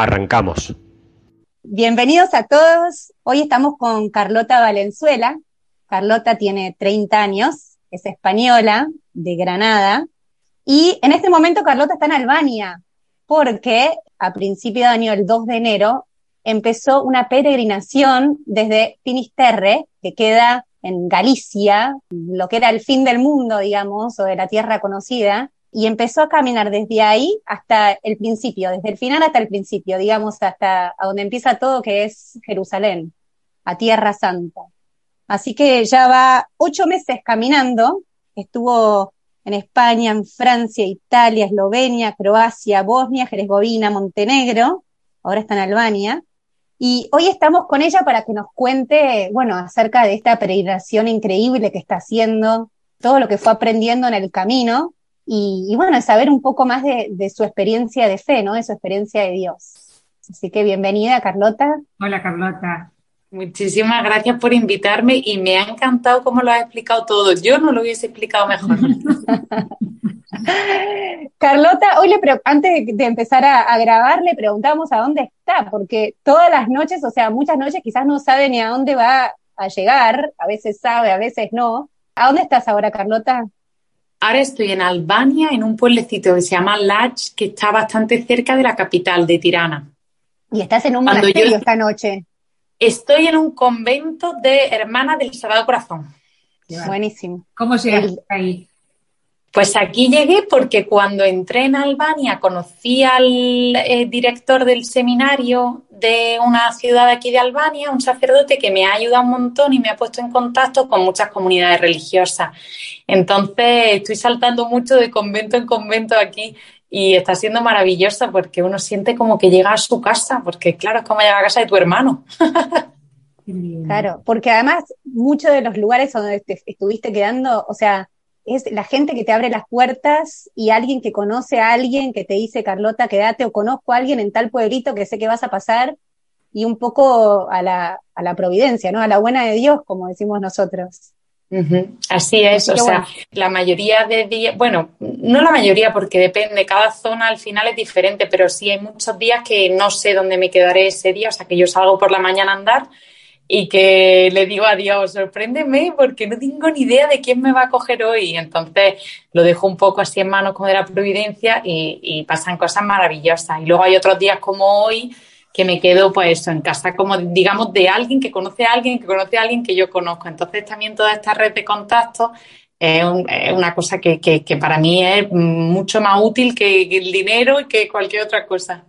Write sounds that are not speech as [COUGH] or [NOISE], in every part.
Arrancamos. Bienvenidos a todos. Hoy estamos con Carlota Valenzuela. Carlota tiene 30 años, es española, de Granada. Y en este momento Carlota está en Albania, porque a principio de año, el 2 de enero, empezó una peregrinación desde Finisterre, que queda en Galicia, lo que era el fin del mundo, digamos, o de la tierra conocida, y empezó a caminar desde ahí hasta el principio, desde el final hasta el principio, digamos, hasta a donde empieza todo, que es Jerusalén, a Tierra Santa. Así que ya va ocho meses caminando, estuvo en España, en Francia, Italia, Eslovenia, Croacia, Bosnia, Herzegovina, Montenegro, ahora está en Albania. Y hoy estamos con ella para que nos cuente, bueno, acerca de esta peregrinación increíble que está haciendo, todo lo que fue aprendiendo en el camino y, bueno, saber un poco más de, su experiencia de fe, ¿no? De su experiencia de Dios. Así que bienvenida, Carlota. Hola, Carlota. Muchísimas gracias por invitarme y me ha encantado cómo lo has explicado todo. Yo no lo hubiese explicado mejor. [LAUGHS] Carlota, hoy le antes de empezar a, grabar le preguntamos a dónde está, porque todas las noches, o sea, muchas noches quizás no sabe ni a dónde va a llegar, a veces sabe, a veces no. ¿A dónde estás ahora, Carlota? Ahora estoy en Albania, en un pueblecito que se llama Lach, que está bastante cerca de la capital, de Tirana. ¿Y estás en un monasterio esta noche? Estoy en un convento de Hermanas del Sagrado Corazón. Buenísimo. ¿Cómo llegaste ahí? Pues aquí llegué porque cuando entré en Albania conocí al eh, director del seminario de una ciudad aquí de Albania, un sacerdote que me ha ayudado un montón y me ha puesto en contacto con muchas comunidades religiosas. Entonces estoy saltando mucho de convento en convento aquí y está siendo maravillosa porque uno siente como que llega a su casa, porque claro, es como llegar a casa de tu hermano. [LAUGHS] Claro, porque además muchos de los lugares donde estuviste quedando, o sea, es la gente que te abre las puertas y alguien que conoce a alguien que te dice, Carlota, quédate o conozco a alguien en tal pueblito que sé que vas a pasar y un poco a la, a la providencia, ¿no? A la buena de Dios, como decimos nosotros. Así es, o sea, la mayoría de días, bueno, no la mayoría porque depende, cada zona al final es diferente, pero sí hay muchos días que no sé dónde me quedaré ese día, o sea, que yo salgo por la mañana a andar y que le digo a Dios, sorpréndeme porque no tengo ni idea de quién me va a coger hoy. Entonces lo dejo un poco así en manos como de la providencia y, pasan cosas maravillosas. Y luego hay otros días como hoy que me quedo pues en casa como digamos de alguien que conoce a alguien que conoce a alguien que yo conozco. Entonces también toda esta red de contactos es, una cosa que, que, para mí es mucho más útil que el dinero y que cualquier otra cosa.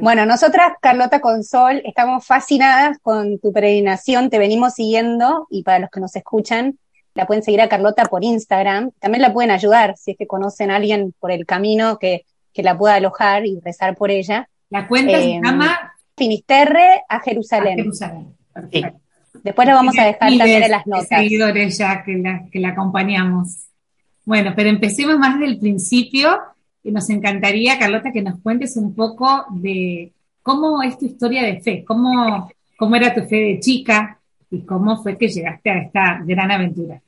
Bueno, nosotras, Carlota Consol, estamos fascinadas con tu peregrinación, te venimos siguiendo y para los que nos escuchan, la pueden seguir a Carlota por Instagram. También la pueden ayudar si es que conocen a alguien por el camino que, que la pueda alojar y rezar por ella. La cuenta se em, llama Finisterre a Jerusalén. Jerusalén. Después lo vamos a dejar también en las notas. seguidores ya que la, que la acompañamos. Bueno, pero empecemos más del principio. Y nos encantaría, Carlota, que nos cuentes un poco de cómo es tu historia de fe, cómo, cómo era tu fe de chica y cómo fue que llegaste a esta gran aventura.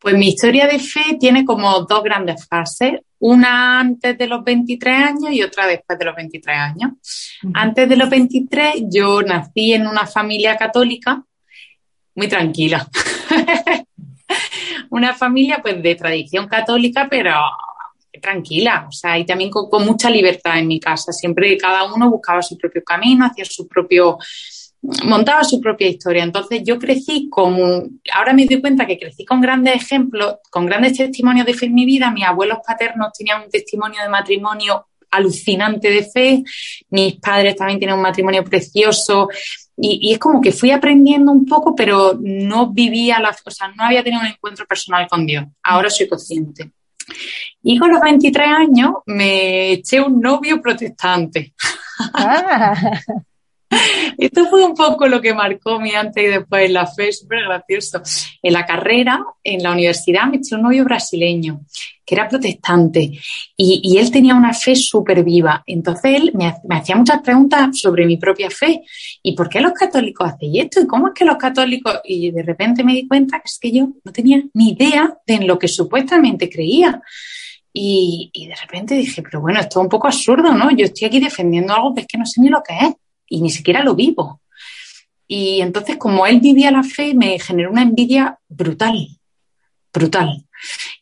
Pues mi historia de fe tiene como dos grandes fases, una antes de los 23 años y otra después de los 23 años. Antes de los 23 yo nací en una familia católica muy tranquila. [LAUGHS] una familia pues de tradición católica, pero tranquila, o sea, y también con, con, mucha libertad en mi casa. Siempre cada uno buscaba su propio camino, hacía su propio montaba su propia historia. Entonces yo crecí con, ahora me doy cuenta que crecí con grandes ejemplos, con grandes testimonios de fe en mi vida. Mis abuelos paternos tenían un testimonio de matrimonio alucinante de fe, mis padres también tienen un matrimonio precioso y, es como que fui aprendiendo un poco, pero no vivía la, o sea, no había tenido un encuentro personal con Dios. Ahora soy consciente. Y con los 23 años me eché un novio protestante. Ah. [LAUGHS] [LAUGHS] Esto fue un poco lo que marcó mi antes y después en la fe, súper gracioso. En la carrera, en la universidad, me eché un novio brasileño, que era protestante, y, él tenía una fe súper viva. Entonces él me, hacía muchas preguntas sobre mi propia fe. ¿Y por qué los católicos hacen esto? ¿Y cómo es que los católicos...? Y de repente me di cuenta que es que yo no tenía ni idea de lo que supuestamente creía. Y, de repente dije, pero bueno, esto es un poco absurdo, ¿no? Yo estoy aquí defendiendo algo que es que no sé ni lo que es y ni siquiera lo vivo. Y entonces, como él vivía la fe, me generó una envidia brutal, brutal.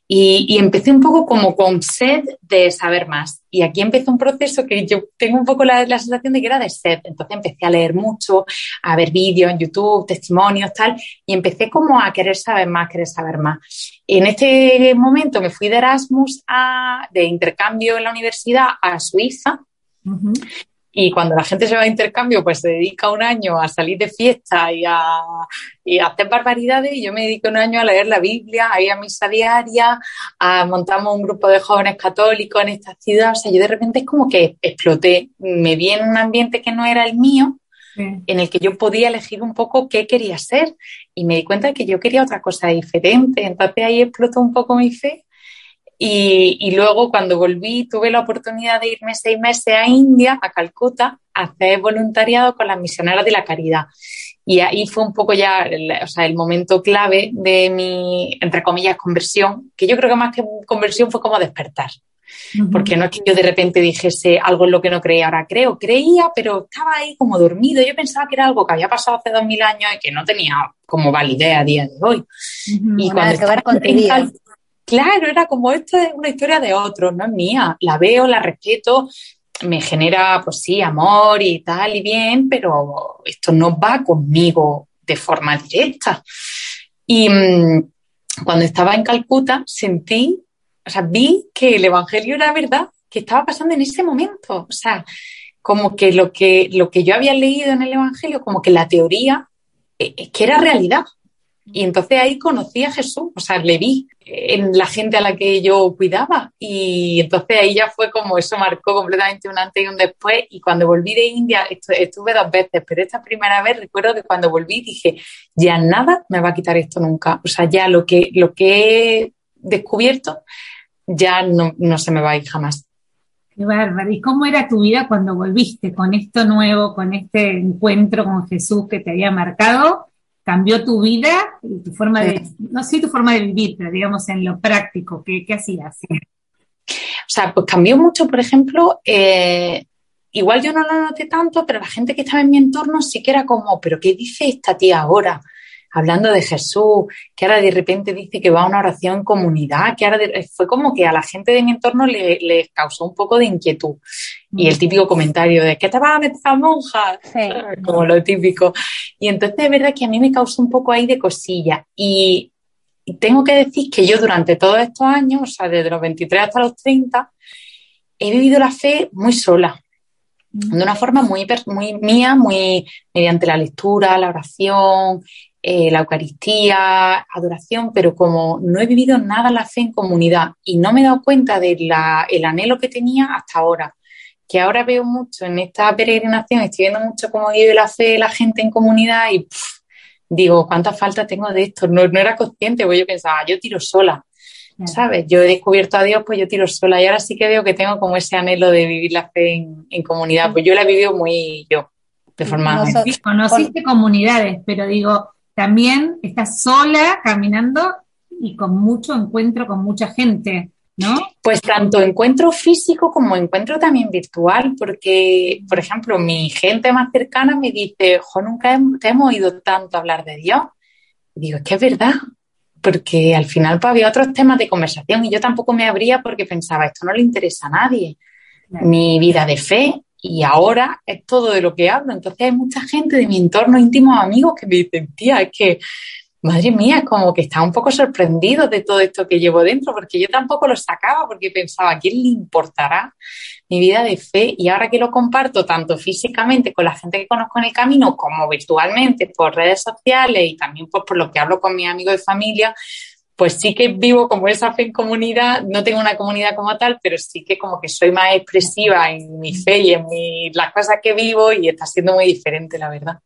Y, empecé un poco como con sed de saber más. Y aquí empezó un proceso que yo tengo un poco la, la, sensación de que era de sed. Entonces empecé a leer mucho, a ver vídeos en YouTube, testimonios, tal, y empecé como a querer saber más, querer saber más. En este momento me fui de Erasmus a, de intercambio en la universidad a Suiza. Y cuando la gente se va a intercambio, pues se dedica un año a salir de fiesta y a, y a hacer barbaridades. Y yo me dedico un año a leer la Biblia, a ir a misa diaria, a montamos un grupo de jóvenes católicos en esta ciudad. O sea, yo de repente es como que exploté. Me vi en un ambiente que no era el mío, en el que yo podía elegir un poco qué quería ser. Y me di cuenta de que yo quería otra cosa diferente. Entonces ahí explotó un poco mi fe y, luego cuando volví tuve la oportunidad de irme seis meses a India, a Calcuta, a hacer voluntariado con las misioneras de la caridad. Y ahí fue un poco ya el, o sea, el momento clave de mi, entre comillas, conversión, que yo creo que más que conversión fue como despertar. Porque no es que yo de repente dijese algo en lo que no creía, ahora creo, creía, pero estaba ahí como dormido. Yo pensaba que era algo que había pasado hace dos mil años y que no tenía como validez a día de hoy. Y cuando que ver con Claro, era como esto es una historia de otros, no es mía. La veo, la respeto, me genera, pues sí, amor y tal y bien, pero esto no va conmigo de forma directa. Y mm, cuando estaba en Calcuta sentí, o sea, vi que el Evangelio era verdad, que estaba pasando en ese momento. O sea, como que lo que, lo que yo había leído en el Evangelio, como que la teoría, eh, que era realidad. Y entonces ahí conocí a Jesús, o sea, le vi en la gente a la que yo cuidaba. Y entonces ahí ya fue como eso marcó completamente un antes y un después. Y cuando volví de India, estuve dos veces, pero esta primera vez recuerdo que cuando volví dije, ya nada me va a quitar esto nunca. O sea, ya lo que, lo que he descubierto ya no, no se me va a ir jamás. Qué bárbaro. ¿Y cómo era tu vida cuando volviste con esto nuevo, con este encuentro con Jesús que te había marcado? Cambió tu vida y tu forma de, no sé tu forma de vivir, pero digamos en lo práctico, ¿qué, qué hacías? O sea, pues cambió mucho, por ejemplo, eh, igual yo no lo noté tanto, pero la gente que estaba en mi entorno sí que era como, pero ¿qué dice esta tía ahora? Hablando de Jesús, que ahora de repente dice que va a una oración en comunidad, que ahora fue como que a la gente de mi entorno le, causó un poco de inquietud. Y el mm. típico comentario de ¿qué te vas a meter a monja? [LAUGHS] Como lo típico. Y entonces es verdad que a mí me causó un poco ahí de cosilla. Y tengo que decir que yo durante todos estos años, o sea, desde los 23 hasta los 30, he vivido la fe muy sola, mm. de una forma muy, muy mía, muy mediante la lectura, la oración, eh, la Eucaristía, adoración, pero como no he vivido nada la fe en comunidad y no me he dado cuenta del anhelo que tenía hasta ahora, que ahora veo mucho en esta peregrinación, estoy viendo mucho cómo vive la fe la gente en comunidad y digo, ¿cuánta falta tengo de esto? No, no era consciente, porque yo pensaba, yo tiro sola. ¿Sabes? Yo he descubierto a Dios, pues yo tiro sola y ahora sí que veo que tengo como ese anhelo de vivir la fe en, en comunidad, pues yo la he vivido muy yo, de forma... Conociste comunidades, pero digo, también estás sola caminando y con mucho encuentro con mucha gente, ¿no? Pues tanto encuentro físico como encuentro también virtual, porque, por ejemplo, mi gente más cercana me dice, jo, nunca te hemos oído tanto hablar de Dios. Y digo, es que es verdad, porque al final pues, había otros temas de conversación y yo tampoco me abría porque pensaba, esto no le interesa a nadie, mi vida de fe, y ahora es todo de lo que hablo. Entonces hay mucha gente de mi entorno íntimo, amigos, que me dicen, tía, es que, madre mía, como que está un poco sorprendido de todo esto que llevo dentro, porque yo tampoco lo sacaba, porque pensaba, ¿a quién le importará mi vida de fe? Y ahora que lo comparto tanto físicamente con la gente que conozco en el camino, como virtualmente por redes sociales y también pues, por lo que hablo con mis amigos de familia, pues sí que vivo como esa fe en comunidad, no tengo una comunidad como tal, pero sí que como que soy más expresiva en mi fe y en las cosas que vivo y está siendo muy diferente, la verdad.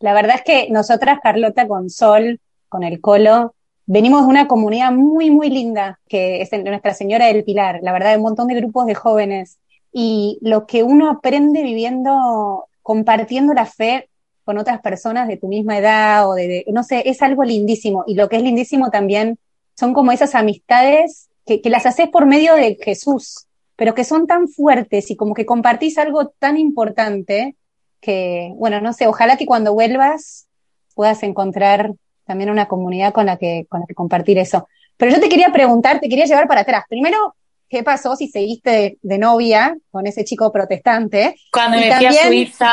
La verdad es que nosotras, Carlota, con Sol, con el Colo, venimos de una comunidad muy, muy linda, que es Nuestra Señora del Pilar, la verdad, un montón de grupos de jóvenes. Y lo que uno aprende viviendo, compartiendo la fe con otras personas de tu misma edad o de, no sé, es algo lindísimo. Y lo que es lindísimo también son como esas amistades que, que las haces por medio de Jesús, pero que son tan fuertes y como que compartís algo tan importante que, bueno, no sé, ojalá que cuando vuelvas puedas encontrar también una comunidad con la que, con la que compartir eso. Pero yo te quería preguntar, te quería llevar para atrás. Primero, qué pasó si seguiste de, novia con ese chico protestante. Cuando me fui a Suiza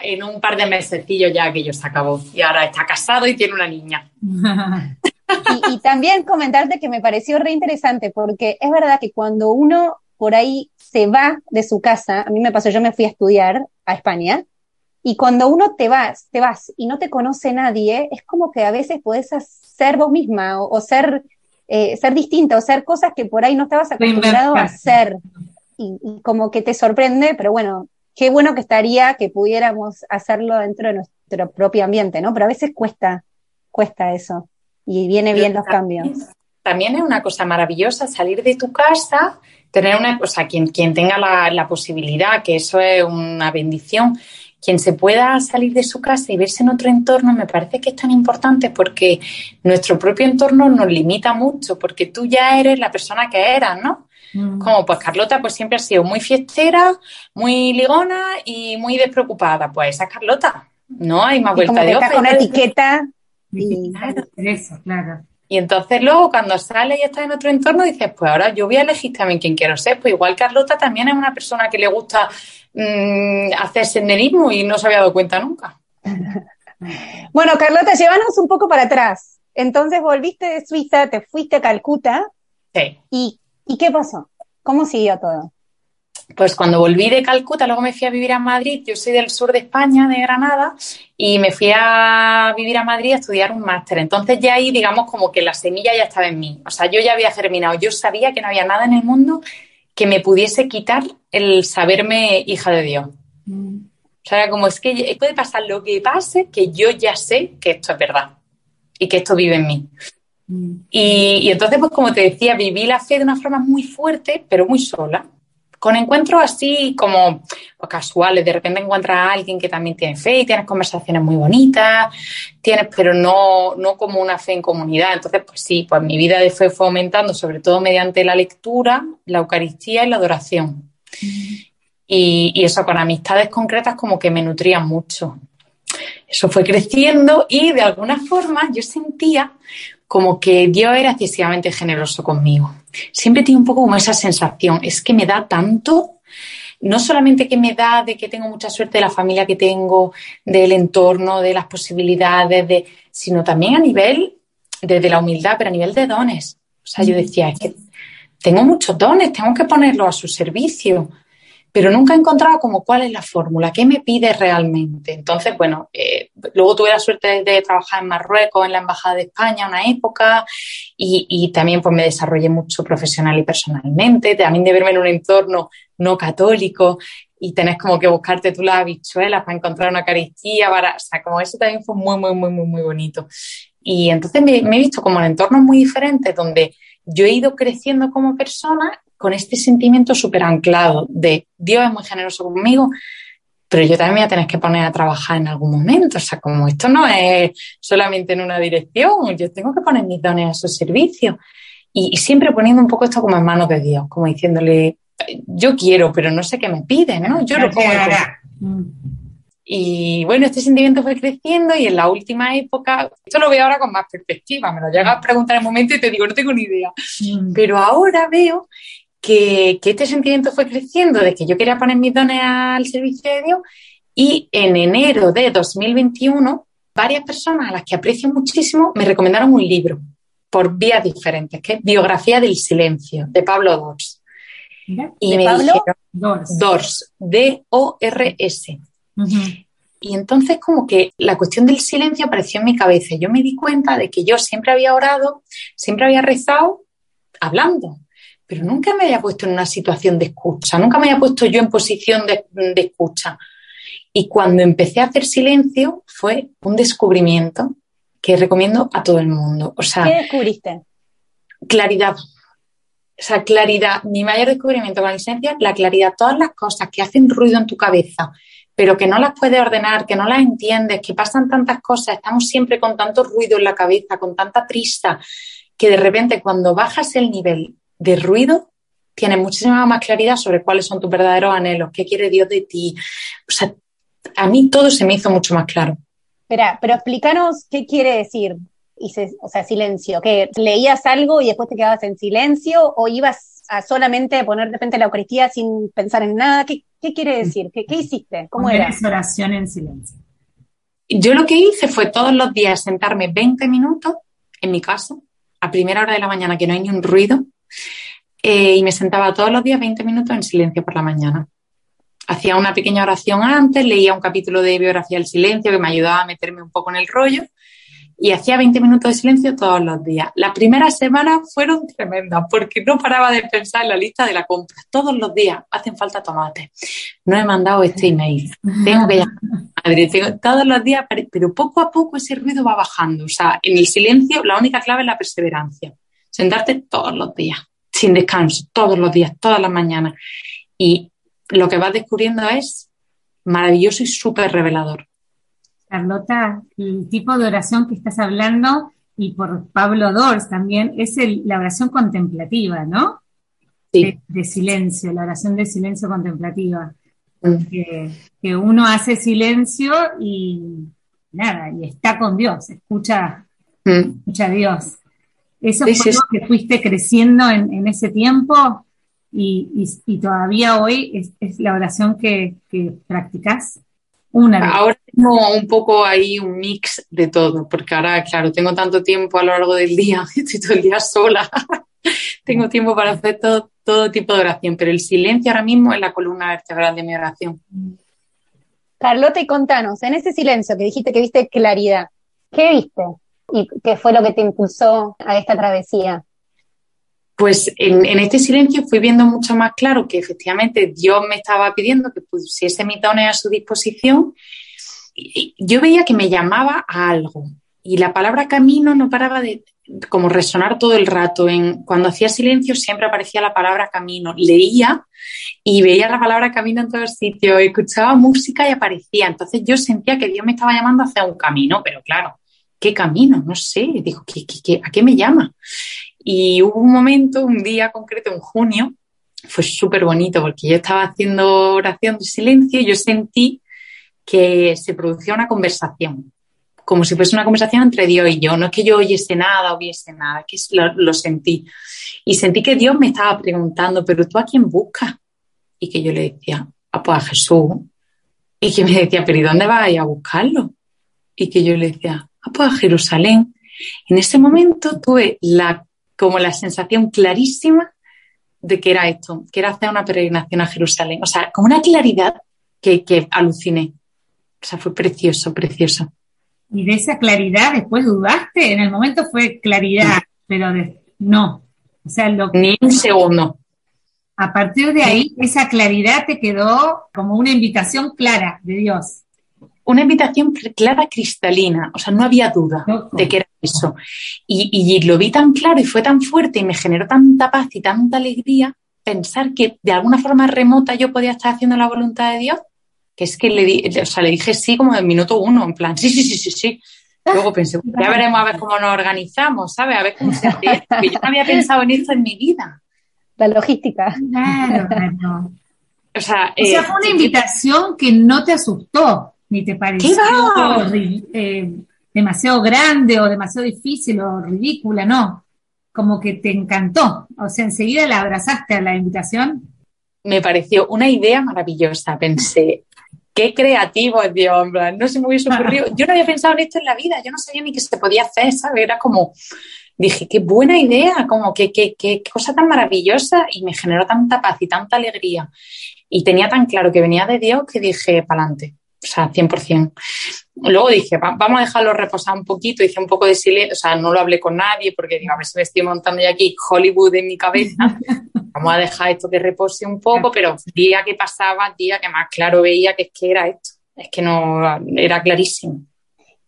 en un par de mesecillos ya aquello se acabó. Y ahora está casado y tiene una niña. [LAUGHS] y, también comentarte que me pareció re interesante porque es verdad que cuando uno por ahí se va de su casa, a mí me pasó, yo me fui a estudiar a España, y cuando uno te vas, te vas y no te conoce nadie, es como que a veces podés ser vos misma o ser eh, ser distinta o ser cosas que por ahí no estabas acostumbrado a hacer. Y, como que te sorprende, pero bueno, qué bueno que estaría que pudiéramos hacerlo dentro de nuestro propio ambiente, ¿no? Pero a veces cuesta, cuesta eso. Y viene bien los cambios. También es una cosa maravillosa salir de tu casa, tener una, o sea, quien, quien tenga la, la posibilidad, que eso es una bendición, quien se pueda salir de su casa y verse en otro entorno me parece que es tan importante porque nuestro propio entorno nos limita mucho, porque tú ya eres la persona que eras, ¿no? Mm. Como pues Carlota pues siempre ha sido muy fiestera, muy ligona y muy despreocupada. Pues esa es Carlota, no hay más vuelta de hoja. Con etiqueta. Y... eso, claro. Y entonces luego cuando sale y está en otro entorno dices, pues ahora yo voy a elegir también quién quiero ser. Pues igual Carlota también es una persona que le gusta mmm, hacer senderismo y no se había dado cuenta nunca. [LAUGHS] bueno, Carlota, llévanos un poco para atrás. Entonces volviste de Suiza, te fuiste a Calcuta. Sí. ¿Y, ¿y qué pasó? ¿Cómo siguió todo? pues cuando volví de Calcuta, luego me fui a vivir a Madrid, yo soy del sur de España, de Granada, y me fui a vivir a Madrid a estudiar un máster. Entonces ya ahí, digamos, como que la semilla ya estaba en mí. O sea, yo ya había germinado, yo sabía que no había nada en el mundo que me pudiese quitar el saberme hija de Dios. Mm. O sea, como es que puede pasar lo que pase, que yo ya sé que esto es verdad y que esto vive en mí. Mm. Y, y entonces, pues como te decía, viví la fe de una forma muy fuerte, pero muy sola con encuentros así como casuales, de repente encuentras a alguien que también tiene fe y tienes conversaciones muy bonitas, tienes, pero no, no como una fe en comunidad. Entonces, pues sí, pues mi vida de fe fue aumentando, sobre todo mediante la lectura, la Eucaristía y la adoración. Y, y eso con amistades concretas como que me nutrían mucho. Eso fue creciendo y de alguna forma yo sentía como que Dios era excesivamente generoso conmigo. Siempre tiene un poco como esa sensación, es que me da tanto, no solamente que me da de que tengo mucha suerte de la familia que tengo, del entorno, de las posibilidades, de, sino también a nivel, desde la humildad, pero a nivel de dones. O sea, yo decía, es que tengo muchos dones, tengo que ponerlos a su servicio pero nunca he encontrado como cuál es la fórmula, qué me pide realmente. Entonces, bueno, eh, luego tuve la suerte de, trabajar en Marruecos, en la Embajada de España, una época, y, también pues me desarrollé mucho profesional y personalmente, también de verme en un entorno no católico y tenés como que buscarte tú las habichuelas para encontrar una caristía, para, o sea, como eso también fue muy, muy, muy, muy, muy bonito. Y entonces me he visto como en entornos muy diferentes donde yo he ido creciendo como persona con este sentimiento súper anclado de Dios es muy generoso conmigo, pero yo también me voy a tener que poner a trabajar en algún momento. O sea, como esto no es solamente en una dirección, yo tengo que poner mis dones a su servicio. Y, siempre poniendo un poco esto como en manos de Dios, como diciéndole, yo quiero, pero no sé qué me piden, ¿no? Yo lo pongo. Y bueno, este sentimiento fue creciendo y en la última época, esto lo veo ahora con más perspectiva, me lo llegas a preguntar en un momento y te digo, no tengo ni idea. Mm. Pero ahora veo que, este sentimiento fue creciendo de que yo quería poner mis dones al servicio de Dios y en enero de 2021 varias personas a las que aprecio muchísimo me recomendaron un libro por vías diferentes, que es Biografía del Silencio, de Pablo Dors. y me Pablo Dors. Dors, D-O-R-S. y entonces como que la cuestión del silencio apareció en mi cabeza. Yo me di cuenta de que yo siempre había orado, siempre había rezado hablando, pero nunca me había puesto en una situación de escucha, nunca me había puesto yo en posición de, escucha. Y cuando empecé a hacer silencio fue un descubrimiento que recomiendo a todo el mundo. O sea, ¿Qué descubriste? Claridad. O sea, claridad. Mi mayor descubrimiento con la licencia la claridad. Todas las cosas que hacen ruido en tu cabeza, pero que no las puedes ordenar, que no las entiendes, que pasan tantas cosas, estamos siempre con tanto ruido en la cabeza, con tanta prisa, que de repente cuando bajas el nivel de ruido, tienes muchísima más claridad sobre cuáles son tus verdaderos anhelos, qué quiere Dios de ti. O sea, a mí todo se me hizo mucho más claro. Espera, pero explícanos qué quiere decir, o sea, silencio, que leías algo y después te quedabas en silencio o ibas a solamente poner de repente la Eucaristía sin pensar en nada. ¿Qué, quiere decir? ¿Qué, hiciste? ¿Cómo era? oración en silencio. Yo lo que hice fue todos los días sentarme 20 minutos en mi casa, a primera hora de la mañana, que no hay ni un ruido, eh, y me sentaba todos los días 20 minutos en silencio por la mañana. Hacía una pequeña oración antes, leía un capítulo de biografía del silencio que me ayudaba a meterme un poco en el rollo y hacía 20 minutos de silencio todos los días. Las primeras semanas fueron tremendas porque no paraba de pensar en la lista de la compra. Todos los días hacen falta tomates. No he mandado este email. Tengo que llamar todos los días, pero poco a poco ese ruido va bajando. O sea, en el silencio la única clave es la perseverancia. Sentarte todos los días, sin descanso, todos los días, todas las mañanas. Y lo que vas descubriendo es maravilloso y súper revelador. Carlota, el tipo de oración que estás hablando, y por Pablo Dors también, es la oración contemplativa, ¿no? Sí. De, silencio, la oración de silencio contemplativa. Mm. Que, uno hace silencio y nada, y está con Dios, escucha, mm. escucha a Dios. ¿Eso fue lo que fuiste creciendo en, ese tiempo? Y, todavía hoy es, la oración que, que practicas. Ahora tengo un poco ahí un mix de todo, porque ahora, claro, tengo tanto tiempo a lo largo del día, [LAUGHS] estoy todo el día sola, [LAUGHS] tengo tiempo para hacer todo, todo tipo de oración, pero el silencio ahora mismo es la columna vertebral de mi oración. Carlota, y contanos, en ese silencio que dijiste que viste claridad, ¿qué viste? ¿Y qué fue lo que te impulsó a esta travesía? pues en, este silencio fui viendo mucho más claro que efectivamente Dios me estaba pidiendo que pusiese mi dones a su disposición. Y yo veía que me llamaba a algo y la palabra camino no paraba de como resonar todo el rato. En, cuando hacía silencio siempre aparecía la palabra camino. Leía y veía la palabra camino en todos sitios, escuchaba música y aparecía. Entonces yo sentía que Dios me estaba llamando hacia un camino, pero claro, ¿qué camino? No sé, digo, a qué me llama? Y hubo un momento, un día concreto, en junio, fue súper bonito porque yo estaba haciendo oración de silencio y yo sentí que se producía una conversación, como si fuese una conversación entre Dios y yo. No es que yo oyese nada, o viese nada, que lo, sentí. Y sentí que Dios me estaba preguntando, pero tú a quién buscas? Y que yo le decía, ah, pues a Jesús. Y que me decía, pero ¿y dónde vas a buscarlo? Y que yo le decía, a Jerusalén. En ese momento tuve la como la sensación clarísima de que era esto, que era hacer una peregrinación a Jerusalén. O sea, como una claridad que, que aluciné. O sea, fue precioso, precioso. Y de esa claridad después dudaste, en el momento fue claridad, pero no. O sea, lo que... Ni un segundo. A partir de ahí, esa claridad te quedó como una invitación clara de Dios una invitación clara, cristalina, o sea, no había duda de que era eso. Y, lo vi tan claro y fue tan fuerte y me generó tanta paz y tanta alegría pensar que de alguna forma remota yo podía estar haciendo la voluntad de Dios, que es que le, le dije sí como en minuto uno, en plan, sí, sí, sí, sí, sí. Luego pensé, ya veremos a ver cómo nos organizamos, ¿sabes? A ver cómo se hace yo no había pensado en eso en mi vida. La logística. Claro, claro. O sea, o sea, fue una eh, invitación que no te asustó, ni te pareció eh, demasiado grande o demasiado difícil o ridícula, no. Como que te encantó. O sea, enseguida la abrazaste a la invitación. Me pareció una idea maravillosa. Pensé, qué creativo es Dios, no se me hubiese ocurrido. [LAUGHS] Yo no había pensado en esto en la vida, yo no sabía ni que se podía hacer, ¿sabes? Era como, dije, qué buena idea, como que qué, qué cosa tan maravillosa y me generó tanta paz y tanta alegría. Y tenía tan claro que venía de Dios que dije, para adelante. O sea, 100%. Luego dije, vamos a dejarlo reposar un poquito, hice un poco de silencio, o sea, no lo hablé con nadie porque digo, a ver si me estoy montando ya aquí Hollywood en mi cabeza. [LAUGHS] Vamos a dejar esto que repose un poco, pero día que pasaba, día que más claro veía que es que era esto, es que no, era clarísimo.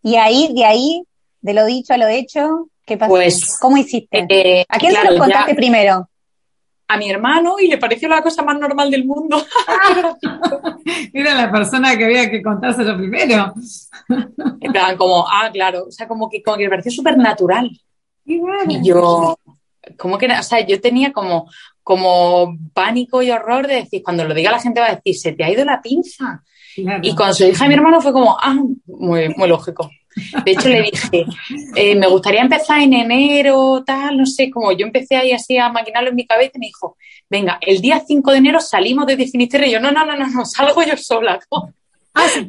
Y ahí, de ahí, de lo dicho a lo hecho, ¿qué pasó? Pues, ¿Cómo hiciste? Eh, ¿A quién se lo contaste primero? A mi hermano y le pareció la cosa más normal del mundo. [LAUGHS] Era la persona que había que contárselo primero. [LAUGHS] En plan, como, ah, claro, o sea, como que, como que me pareció súper natural. Y yo, como que, o sea, yo tenía como, como pánico y horror de decir, cuando lo diga la gente va a decir, se te ha ido la pinza. Y cuando se lo dije a mi hermano fue como, ah, muy, muy lógico. De hecho, le dije, eh, me gustaría empezar en enero, tal, no sé, como yo empecé ahí así a maquinarlo en mi cabeza y me dijo, venga, el día 5 de enero salimos de Finisterre y yo, no, no, no, no, no, salgo yo sola. [LAUGHS] Ah, se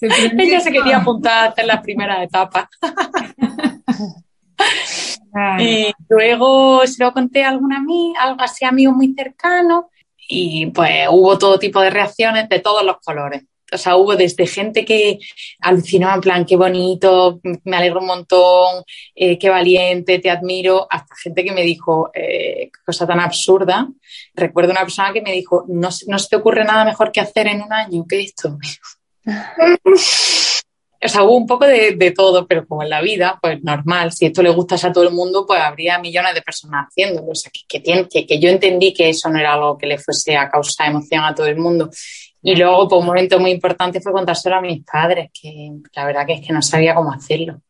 Ella se quería apuntar a hacer la primera etapa. y luego se lo conté a alguna amiga, algo así amigo muy cercano y pues hubo todo tipo de reacciones de todos los colores o sea, hubo desde gente que alucinaba en plan, qué bonito, me alegro un montón, eh, qué valiente, te admiro, hasta gente que me dijo, eh, cosa tan absurda. Recuerdo una persona que me dijo, no, no se te ocurre nada mejor que hacer en un año que esto. [LAUGHS] o sea, hubo un poco de, todo, pero como en la vida, pues normal, si esto le gustase a todo el mundo, pues habría millones de personas haciéndolo. O sea, que, que, que, yo entendí que eso no era algo que le fuese a causar emoción a todo el mundo y luego, pues un momento muy importante fue contárselo a mis padres, que la verdad que es que no sabía cómo hacerlo.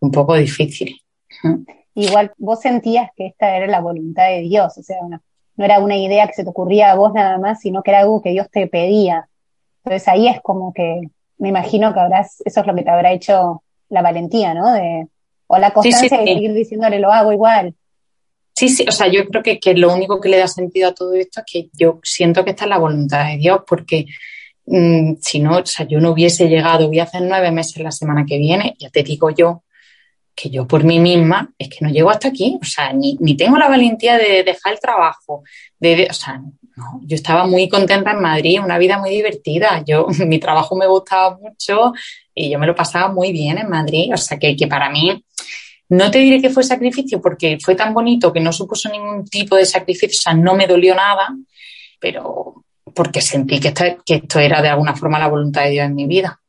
Un poco difícil. [LAUGHS] Igual vos sentías que esta era la voluntad de Dios, o sea, no, no era una idea que se te ocurría a vos nada más, sino que era algo que Dios te pedía. Entonces ahí es como que me imagino que habrás, eso es lo que te habrá hecho la valentía, ¿no? De, o la constancia de seguir diciéndole lo hago igual. Sí, sí, o sea, yo creo que, que, lo único que le da sentido a todo esto es que yo siento que esta es la voluntad de Dios, porque mm, si no, o sea, yo no hubiese llegado, voy a hacer nueve meses la semana que viene, ya te digo yo que yo por mí misma es que no llego hasta aquí, o sea, ni, ni tengo la valentía de dejar el trabajo, de, o sea, no, yo estaba muy contenta en Madrid, una vida muy divertida, yo, [LAUGHS] mi trabajo me gustaba mucho y yo me lo pasaba muy bien en Madrid, o sea, que, que para mí no te diré que fue sacrificio porque fue tan bonito que no supuso ningún tipo de sacrificio, o sea, no me dolió nada, pero porque sentí que esto, que esto era de alguna forma la voluntad de Dios en mi vida.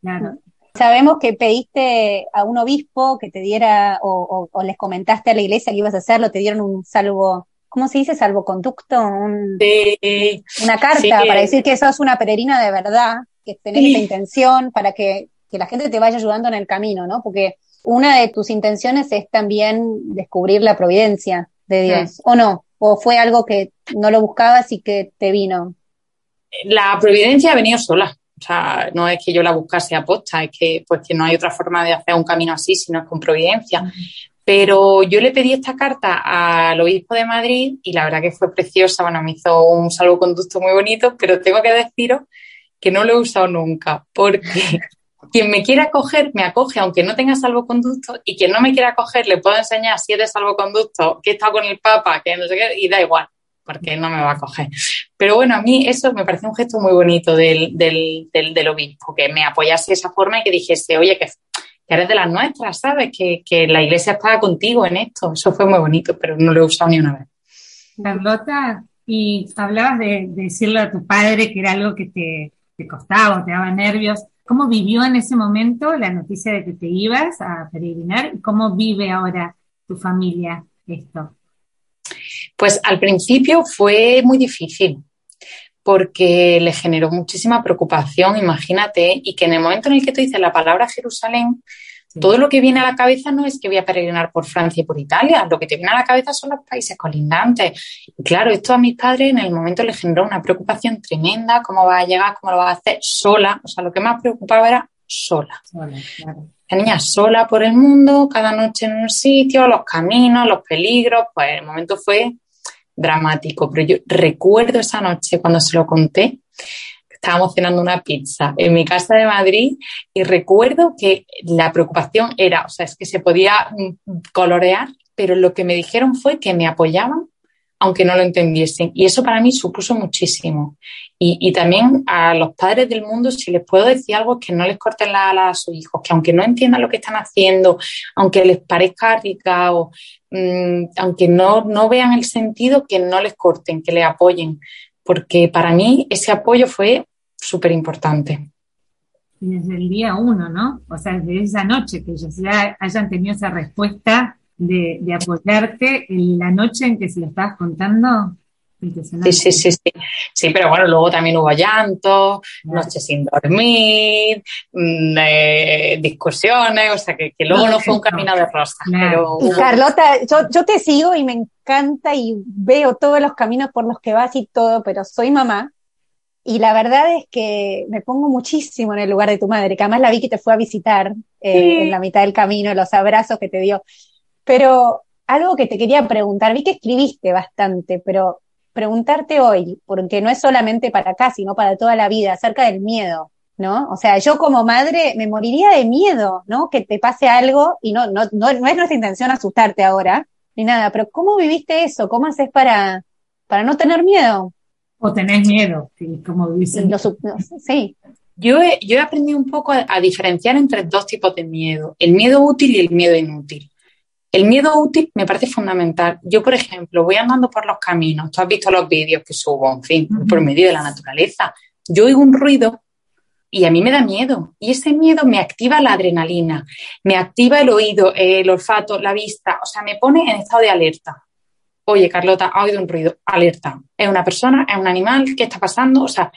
Claro. Sabemos que pediste a un obispo que te diera, o, les comentaste a la iglesia que ibas a hacerlo, te dieron un salvo, ¿cómo se dice? Salvoconducto, un, una carta para decir que sos una peregrina de verdad, que tenés esa intención para que, que la gente te vaya ayudando en el camino, ¿no? Porque una de tus intenciones es también descubrir la providencia de Dios, ¿o no? ¿O fue algo que no lo buscabas y que te vino? La providencia ha venido sola. O sea, no es que yo la buscase a posta, es que, pues, que no hay otra forma de hacer un camino así si no es con providencia. Pero yo le pedí esta carta al obispo de Madrid y la verdad que fue preciosa. Bueno, me hizo un salvoconducto muy bonito, pero tengo que deciros que no lo he usado nunca porque [LAUGHS] quien me quiera acoger, me acoge, aunque no tenga salvoconducto, y quien no me quiera acoger, le puedo enseñar si es de salvoconducto, que he estado con el Papa, que no sé qué, y da igual, porque no me va a acoger. Pero bueno, a mí eso me parece un gesto muy bonito del, del, del, obispo, que me apoyase de esa forma y que dijese, oye, que, eres de las nuestras, ¿sabes? Que, la iglesia estaba contigo en esto. Eso fue muy bonito, pero no lo he usado ni una vez. Carlota, y hablabas de, decirle a tu padre que era algo que te, te costaba, te daba nervios. ¿Cómo vivió en ese momento la noticia de que te ibas a peregrinar y cómo vive ahora tu familia esto? Pues al principio fue muy difícil porque le generó muchísima preocupación, imagínate, y que en el momento en el que tú dices la palabra Jerusalén, todo lo que viene a la cabeza no es que voy a peregrinar por Francia y por Italia, lo que te viene a la cabeza son los países colindantes. Y claro, esto a mis padres en el momento les generó una preocupación tremenda, cómo va a llegar, cómo lo va a hacer sola. O sea, lo que más preocupaba era sola. La niña sola por el mundo, cada noche en un sitio, los caminos, los peligros, pues el momento fue dramático. Pero yo recuerdo esa noche cuando se lo conté, estábamos cenando una pizza en mi casa de Madrid y recuerdo que la preocupación era, o sea, es que se podía mm, colorear, pero lo que me dijeron fue que me apoyaban aunque no lo entendiesen. Y eso para mí supuso muchísimo. Y, también a los padres del mundo, si les puedo decir algo, es que no les corten la ala a sus hijos, que aunque no entiendan lo que están haciendo, aunque les parezca arriesgado, mm, aunque no, no vean el sentido, que no les corten, que les apoyen. Porque para mí ese apoyo fue súper importante. Desde el día uno, ¿no? O sea, desde esa noche que ellos ya hayan tenido esa respuesta de, de apoyarte en la noche en que se lo estabas contando. Sí, sí, sí, sí. Sí, pero bueno, luego también hubo llanto, noches sin dormir, mm, eh, discusiones, o sea que, luego no fue un camino de rosas. Pero Carlota, yo, yo te sigo y me encanta y veo todos los caminos por los que vas y todo, pero soy mamá y la verdad es que me pongo muchísimo en el lugar de tu madre, que además la vi que te fue a visitar eh, en la mitad del camino, los abrazos que te dio. Pero algo que te quería preguntar, vi que escribiste bastante, pero preguntarte hoy, porque no es solamente para acá, sino para toda la vida, acerca del miedo, ¿no? O sea, yo como madre me moriría de miedo, ¿no? Que te pase algo y no, no, no, no es nuestra intención asustarte ahora, ni nada, pero ¿cómo viviste eso? ¿Cómo haces para, para no tener miedo? O tenés miedo, como dicen. sí. Yo he, yo he aprendido un poco a, diferenciar entre dos tipos de miedo, el miedo útil y el miedo inútil. El miedo útil me parece fundamental. Yo, por ejemplo, voy andando por los caminos, tú has visto los vídeos que subo, en fin, por medio de la naturaleza. Yo oigo un ruido y a mí me da miedo. Y ese miedo me activa la adrenalina, me activa el oído, el olfato, la vista, o sea, me pone en estado de alerta oye, Carlota, ha oído un ruido, alerta. ¿Es una persona? ¿Es un animal? ¿Qué está pasando? O sea,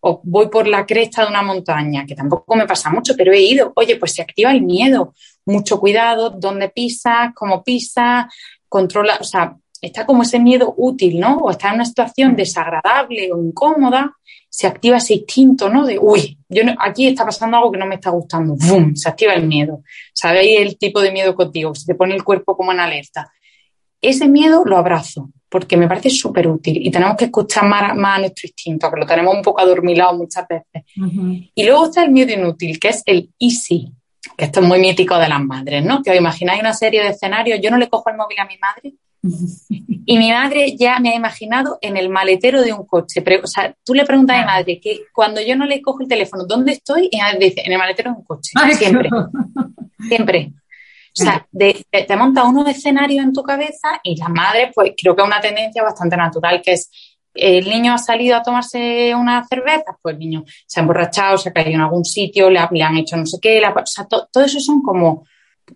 o voy por la cresta de una montaña, que tampoco me pasa mucho, pero he ido, oye, pues se activa el miedo. Mucho cuidado, dónde pisas, cómo pisas, controla, o sea, está como ese miedo útil, ¿no? O está en una situación desagradable o incómoda, se activa ese instinto, ¿no? De, uy, yo aquí está pasando algo que no me está gustando, ¡bum! Se activa el miedo. ¿Sabéis el tipo de miedo contigo? Se te pone el cuerpo como en alerta ese miedo lo abrazo, porque me parece súper útil y tenemos que escuchar más, a nuestro instinto, que lo tenemos un poco adormilado muchas veces. Y luego está el miedo inútil, que es el easy, que esto es muy mítico de las madres, ¿no? Que os imagináis una serie de escenarios, yo no le cojo el móvil a mi madre [LAUGHS] y mi madre ya me ha imaginado en el maletero de un coche. Pero, o sea, tú le preguntas a mi madre que cuando yo no le cojo el teléfono, ¿dónde estoy? Y ella dice, en el maletero de un coche. siempre. Siempre. O sea, te monta unos escenarios en tu cabeza y la madre, pues creo que es una tendencia bastante natural, que es el niño ha salido a tomarse una cerveza, pues el niño se ha emborrachado, se ha caído en algún sitio, le, han hecho no sé qué, o sea, todo eso son como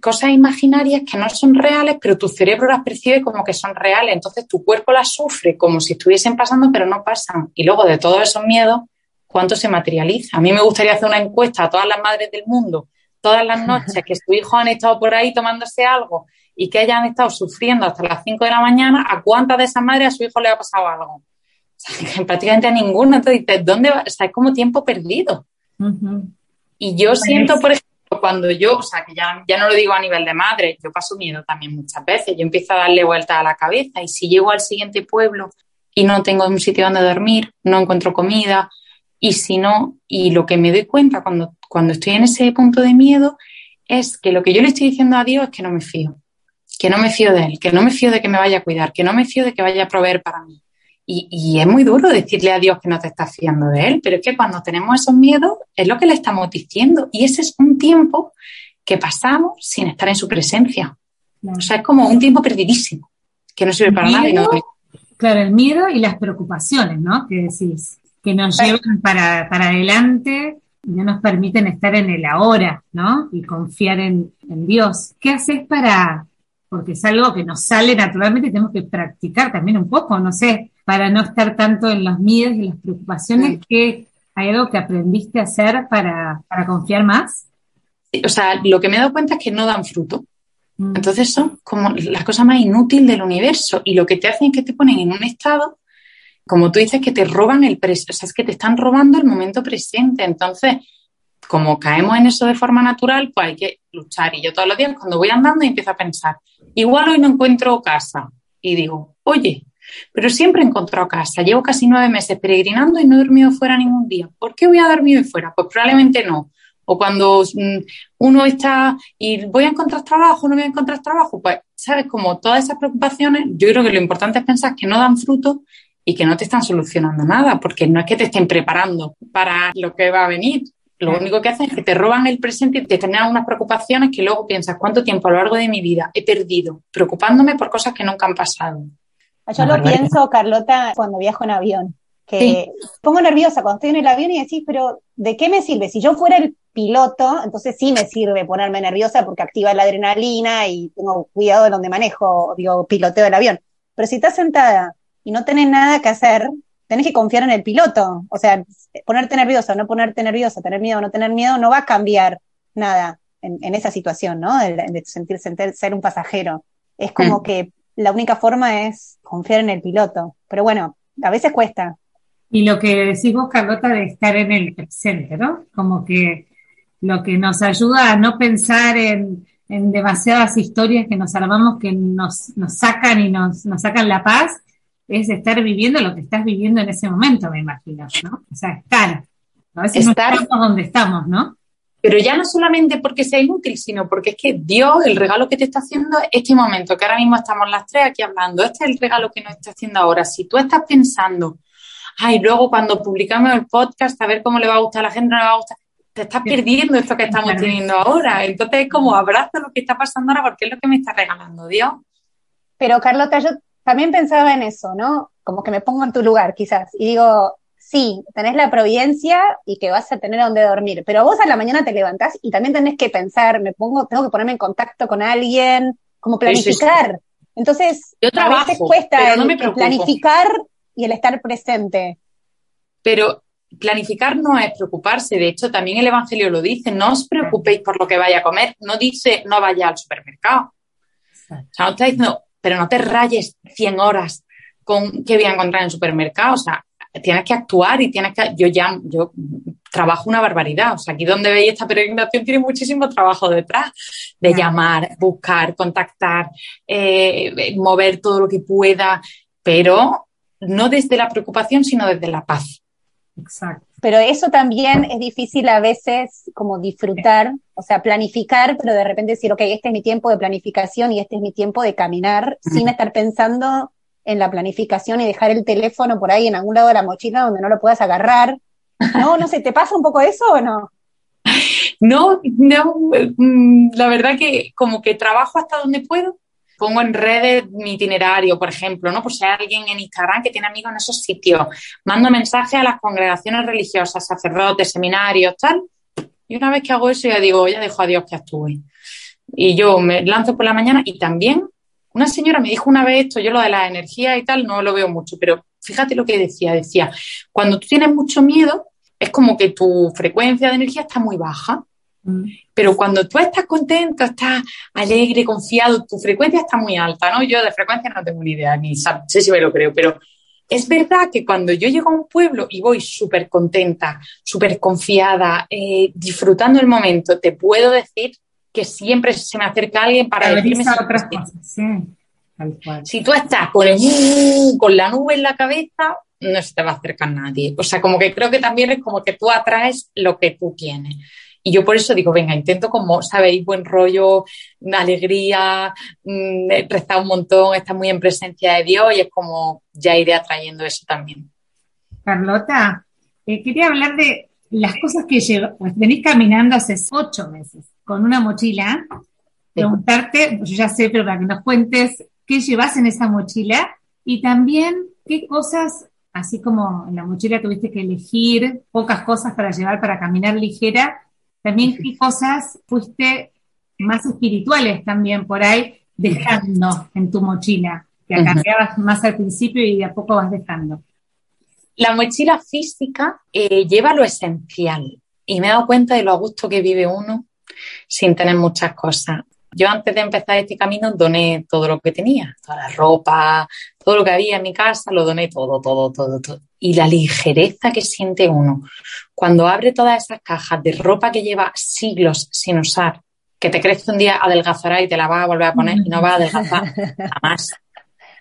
cosas imaginarias que no son reales, pero tu cerebro las percibe como que son reales, entonces tu cuerpo las sufre como si estuviesen pasando, pero no pasan. Y luego de todos esos miedos, ¿cuánto se materializa? A mí me gustaría hacer una encuesta a todas las madres del mundo todas las noches que su hijo han estado por ahí tomándose algo y que hayan estado sufriendo hasta las 5 de la mañana, ¿a cuántas de esas madres a su hijo le ha pasado algo? O sea, prácticamente a ninguna. Entonces dices, ¿dónde va? O sea, es como tiempo perdido. Y yo siento, por ejemplo, cuando yo, o sea, que ya, ya no lo digo a nivel de madre, yo paso miedo también muchas veces, yo empiezo a darle vuelta a la cabeza y si llego al siguiente pueblo y no tengo un sitio donde dormir, no encuentro comida, y si no, y lo que me doy cuenta cuando, cuando estoy en ese punto de miedo es que lo que yo le estoy diciendo a Dios es que no me fío, que no me fío de Él, que no me fío de que me vaya a cuidar, que no me fío de que vaya a proveer para mí. Y, y, es muy duro decirle a Dios que no te estás fiando de Él, pero es que cuando tenemos esos miedos es lo que le estamos diciendo y ese es un tiempo que pasamos sin estar en su presencia. O sea, es como un tiempo perdidísimo, que no sirve para nada. Y no... Claro, el miedo y las preocupaciones, ¿no? Que decís que nos llevan para, para adelante y no nos permiten estar en el ahora, ¿no? Y confiar en, Dios. ¿Qué haces para, porque es algo que nos sale naturalmente, tenemos que practicar también un poco, no sé, para no estar tanto en los miedos y las preocupaciones, ¿qué hay algo que aprendiste a hacer para, para confiar más? o sea, lo que me he dado cuenta es que no dan fruto. Mm. Entonces son como las cosas más inútiles del universo y lo que te hacen es que te ponen en un estado como tú dices, que te roban el presente, o sea, es que te están robando el momento presente. Entonces, como caemos en eso de forma natural, pues hay que luchar. Y yo todos los días, cuando voy andando, empiezo a pensar, igual hoy no encuentro casa. Y digo, oye, pero siempre he encontrado casa. Llevo casi nueve meses peregrinando y no he dormido fuera ningún día. ¿Por qué voy a dormir fuera? Pues probablemente no. O cuando mm, uno está y voy a encontrar trabajo, no voy a encontrar trabajo, pues, ¿sabes? Como todas esas preocupaciones, yo creo que lo importante es pensar que no dan fruto y que no te están solucionando nada, porque no es que te estén preparando para lo que va a venir. Lo único que hacen es que te roban el presente y te generan unas preocupaciones que luego piensas cuánto tiempo a lo largo de mi vida he perdido preocupándome por cosas que nunca han pasado. Yo lo pienso, Carlota, cuando viajo en avión, que pongo nerviosa cuando estoy en el avión y decís, pero ¿de qué me sirve? Si yo fuera el piloto, entonces sí me sirve ponerme nerviosa porque activa la adrenalina y tengo cuidado de donde manejo, digo, piloteo el avión. Pero si estás sentada y no tenés nada que hacer, tenés que confiar en el piloto. O sea, ponerte nerviosa, no ponerte nerviosa, tener miedo o no tener miedo, no va a cambiar nada en, esa situación, ¿no? De, sentirse ser un pasajero. Es como mm. que la única forma es confiar en el piloto. Pero bueno, a veces cuesta. Y lo que decís vos, Carlota, de estar en el presente, ¿no? Como que lo que nos ayuda a no pensar en, demasiadas historias que nos armamos que nos, nos sacan y nos, nos sacan la paz, es estar viviendo lo que estás viviendo en ese momento, me imagino, ¿no? O sea, estar. A veces estar, no estamos donde estamos, ¿no? Pero ya no solamente porque sea inútil, sino porque es que Dios, el regalo que te está haciendo este momento, que ahora mismo estamos las tres aquí hablando, este es el regalo que nos está haciendo ahora. Si tú estás pensando, ay, luego cuando publicamos el podcast, a ver cómo le va a gustar a la gente, no le va a gustar, te estás perdiendo esto que estamos teniendo ahora. Entonces es como abraza lo que está pasando ahora porque es lo que me está regalando Dios. Pero Carlota, yo también pensaba en eso, ¿no? Como que me pongo en tu lugar, quizás, y digo, sí, tenés la providencia y que vas a tener a dónde dormir, pero vos a la mañana te levantás y también tenés que pensar, me pongo, tengo que ponerme en contacto con alguien, como planificar. Entonces, a veces cuesta el, planificar y el estar presente. Pero planificar no es preocuparse, de hecho también el Evangelio lo dice, no os preocupéis por lo que vaya a comer, no dice no vaya al supermercado. O sea, no está diciendo, pero no te rayes 100 horas con qué voy a encontrar en el supermercado. O sea, tienes que actuar y tienes que. Yo ya, yo trabajo una barbaridad. O sea, aquí donde veis esta peregrinación tiene muchísimo trabajo detrás de llamar, buscar, contactar, eh, mover todo lo que pueda, pero no desde la preocupación, sino desde la paz. Exacto. Pero eso también es difícil a veces como disfrutar, o sea, planificar, pero de repente decir, ok, este es mi tiempo de planificación y este es mi tiempo de caminar, sin estar pensando en la planificación y dejar el teléfono por ahí en algún lado de la mochila donde no lo puedas agarrar. No, no sé, ¿te pasa un poco eso o no? No, no, mm, la verdad que como que trabajo hasta donde puedo, pongo en redes mi itinerario, por ejemplo, ¿no? Por si hay alguien en Instagram que tiene amigos en esos sitios, mando mensajes a las congregaciones religiosas, sacerdotes, seminarios, tal. Y una vez que hago eso, ya digo, ya dejo a Dios que actúe. Y yo me lanzo por la mañana y también una señora me dijo una vez esto, yo lo de la energía y tal no lo veo mucho, pero fíjate lo que decía, decía, cuando tú tienes mucho miedo, es como que tu frecuencia de energía está muy baja Mm. Pero cuando tú estás contento, estás alegre, confiado, tu frecuencia está muy alta, ¿no? Yo de frecuencia no tengo ni idea, ni sé si me lo creo, pero es verdad que cuando yo llego a un pueblo y voy súper contenta, súper confiada, eh, disfrutando el momento, te puedo decir que siempre se me acerca alguien para decirme otras cosas. Si tú estás con, con la nube en la cabeza, no se te va a acercar nadie. O sea, como que creo que también es como que tú atraes lo que tú tienes. Y yo por eso digo, venga, intento como, sabéis, buen rollo, alegría, mmm, rezar un montón, estar muy en presencia de Dios y es como ya iré atrayendo eso también. Carlota, eh, quería hablar de las cosas que llevo, pues venís caminando hace ocho meses con una mochila, preguntarte, pues yo ya sé, pero para que nos cuentes qué llevas en esa mochila y también qué cosas, así como en la mochila tuviste que elegir pocas cosas para llevar para caminar ligera, también qué cosas fuiste más espirituales también por ahí dejando en tu mochila, que uh más al principio y de a poco vas dejando. La mochila física eh, lleva lo esencial y me he dado cuenta de lo a gusto que vive uno sin tener muchas cosas. Yo antes de empezar este camino doné todo lo que tenía, toda la ropa, todo lo que había en mi casa, lo doné todo, todo, todo, todo. Y la ligereza que siente uno cuando abre todas esas cajas de ropa que lleva siglos sin usar, que te crees que un día adelgazará y te la vas a volver a poner y no va a adelgazar jamás. [LAUGHS]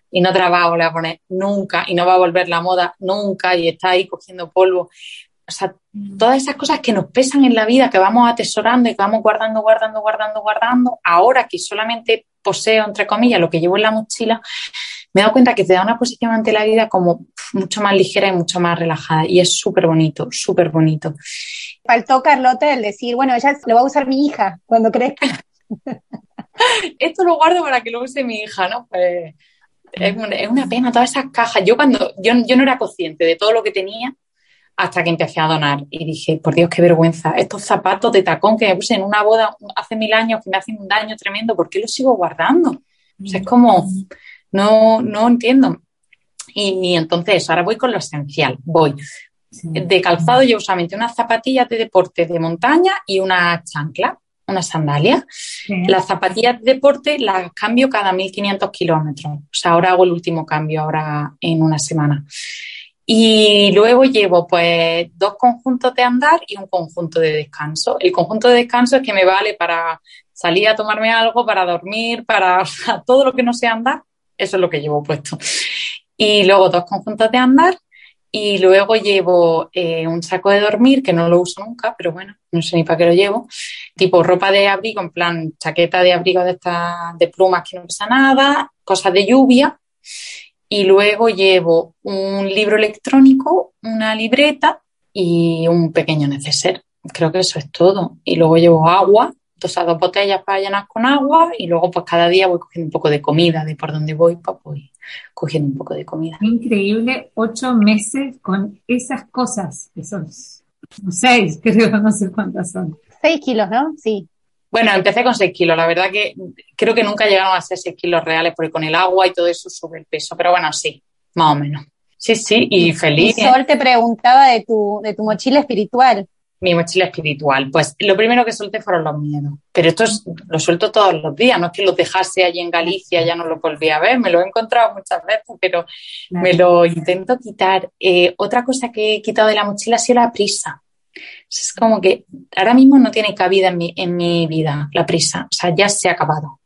Y no te la vas a volver a poner nunca y no va a volver la moda nunca y está ahí cogiendo polvo. O sea, todas esas cosas que nos pesan en la vida, que vamos atesorando y que vamos guardando, guardando, guardando, guardando, ahora que solamente poseo, entre comillas, lo que llevo en la mochila, me he dado cuenta que te da una posición ante la vida como mucho más ligera y mucho más relajada. Y es súper bonito, súper bonito. Faltó Carlota el decir, bueno, ella lo va a usar mi hija cuando crezca. [LAUGHS] Esto lo guardo para que lo use mi hija, ¿no? Pues es, una pena todas esas cajas. Yo cuando, yo, yo no era consciente de todo lo que tenía hasta que empecé a donar y dije, por Dios, qué vergüenza, estos zapatos de tacón que me puse en una boda hace mil años que me hacen un daño tremendo, ¿por qué los sigo guardando? O sea, es como, no, no entiendo. Y, entonces, ahora voy con lo esencial. Voy de calzado, llevo solamente unas zapatillas de deporte de montaña y una chancla, una sandalia. Las zapatillas de deporte las cambio cada 1500 kilómetros. O sea, ahora hago el último cambio, ahora en una semana. Y luego llevo pues dos conjuntos de andar y un conjunto de descanso. El conjunto de descanso es que me vale para salir a tomarme algo, para dormir, [LAUGHS] para todo lo que no sea andar, eso es lo que llevo puesto. Y luego dos conjuntos de andar y luego llevo eh, un saco de dormir, que no lo uso nunca, pero bueno, no sé ni para qué lo llevo. Tipo ropa de abrigo, en plan chaqueta de abrigo de estas de plumas que no pesa nada, cosas de lluvia. Y luego llevo un libro electrónico, una libreta y un pequeño neceser. Creo que eso es todo. Y luego llevo agua, dos dos botellas para llenar con agua y luego pues cada día voy cogiendo un poco de comida de por donde voy, pues voy cogiendo un poco de comida. Increíble, ocho meses con esas cosas, que son seis, [LAUGHS] creo, no sé cuántas son. Seis kilos, ¿no? Sí. Bueno, empecé con seis kilos, la verdad que creo que nunca llegaron a ser seis kilos reales porque con el agua y todo eso sube el peso, pero bueno, sí, más o menos. Sí, sí, y feliz. Y Sol te preguntaba de tu, de tu mochila espiritual mi mochila espiritual? Pues lo primero que solté fueron los miedos. Pero esto es, lo suelto todos los días, no es que los dejase allí en Galicia, ya no lo volví a ver, me lo he encontrado muchas veces, pero me lo intento quitar. Eh, otra cosa que he quitado de la mochila ha sido la prisa. Es como que ahora mismo no tiene cabida en mi, en mi vida la prisa, o sea, ya se ha acabado.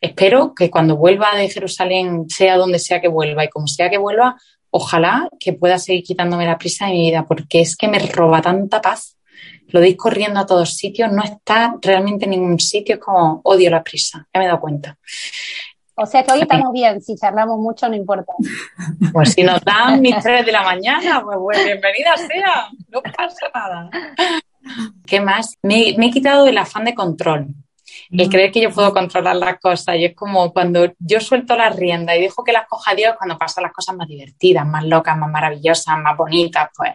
Espero que cuando vuelva de Jerusalén, sea donde sea que vuelva y como sea que vuelva, ojalá que pueda seguir quitándome la prisa de mi vida, porque es que me roba tanta paz. Lo deis corriendo a todos sitios, no está realmente en ningún sitio, es como odio la prisa, ya me he dado cuenta. O sea que hoy estamos bien, si charlamos mucho no importa. Pues si nos dan [LAUGHS] mis tres de la mañana, pues, pues bienvenida sea, no pasa nada. ¿Qué más? me he quitado el afán de control el creer que yo puedo controlar las cosas. Y es como cuando yo suelto la rienda y dejo que las coja Dios, cuando pasan las cosas más divertidas, más locas, más maravillosas, más bonitas, pues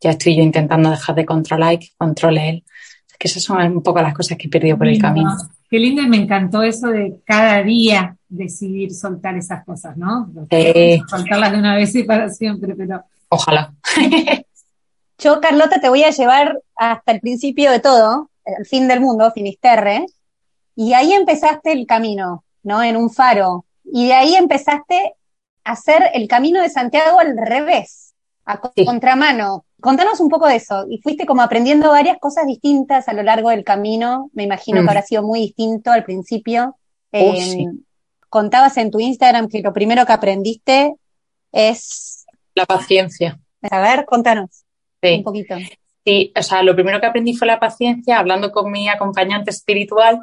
ya estoy yo intentando dejar de controlar y que controle Él. Es que esas son un poco las cosas que he perdido por el camino. Qué lindo y me encantó eso de cada día decidir soltar esas cosas, ¿no? Soltarlas de una vez y para siempre, pero... Ojalá. [LAUGHS] Yo, Carlota, te voy a llevar hasta el principio de todo, el fin del mundo, Finisterre, y ahí empezaste el camino, ¿no? En un faro. Y de ahí empezaste a hacer el camino de Santiago al revés, a contramano. Contanos un poco de eso. Y fuiste como aprendiendo varias cosas distintas a lo largo del camino. Me imagino que mm. habrá sido muy distinto al principio. Oh, em, contabas en tu Instagram que lo primero que aprendiste es... La paciencia. A ver, contanos un poquito. Sí, o sea, lo primero que aprendí fue la paciencia. Hablando con mi acompañante espiritual,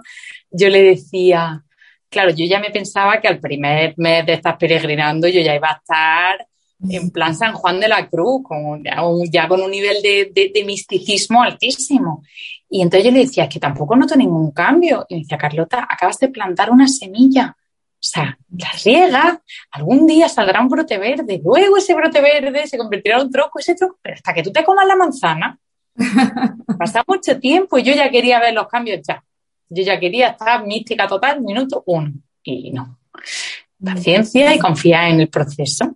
yo le decía, claro, yo ya me pensaba que al primer mes de estar peregrinando yo ya iba a estar en plan San Juan de la Cruz, con, ya, con un nivel de, de, misticismo altísimo. Y entonces yo le decía, es que tampoco noto ningún cambio. Y me decía, Carlota, acabas de plantar una semilla. O sea, la riega, algún día saldrá un brote verde, luego ese brote verde se convertirá en un troco, ese troco, pero hasta que tú te comas la manzana, [LAUGHS] Pasa mucho tiempo y yo ya quería ver los cambios ya. Yo ya quería estar mística total, minuto uno. Y no. Paciencia y confiar en el proceso.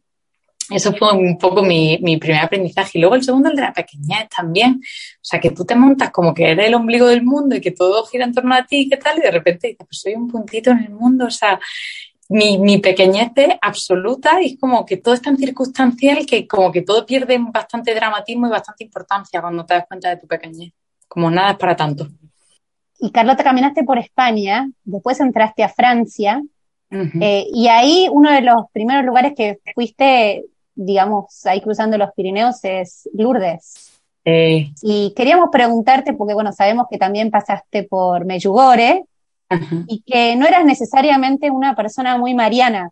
Eso fue un poco mi, primer aprendizaje. Y luego el segundo, el de la pequeñez también. O sea, que tú te montas como que eres el ombligo del mundo y que todo gira en torno a ti y qué tal, y de repente dices, pues soy un puntito en el mundo. O sea, mi, mi pequeñez es absoluta y es como que todo es tan circunstancial que como que todo pierde bastante dramatismo y bastante importancia cuando te das cuenta de tu pequeñez. Como nada es para tanto. Y Carlota, caminaste por España, después entraste a Francia, eh, y ahí uno de los primeros lugares que fuiste, digamos, ahí cruzando los Pirineos es Lourdes. Y queríamos preguntarte, porque bueno, sabemos que también pasaste por Meyugore y que no eras necesariamente una persona muy mariana.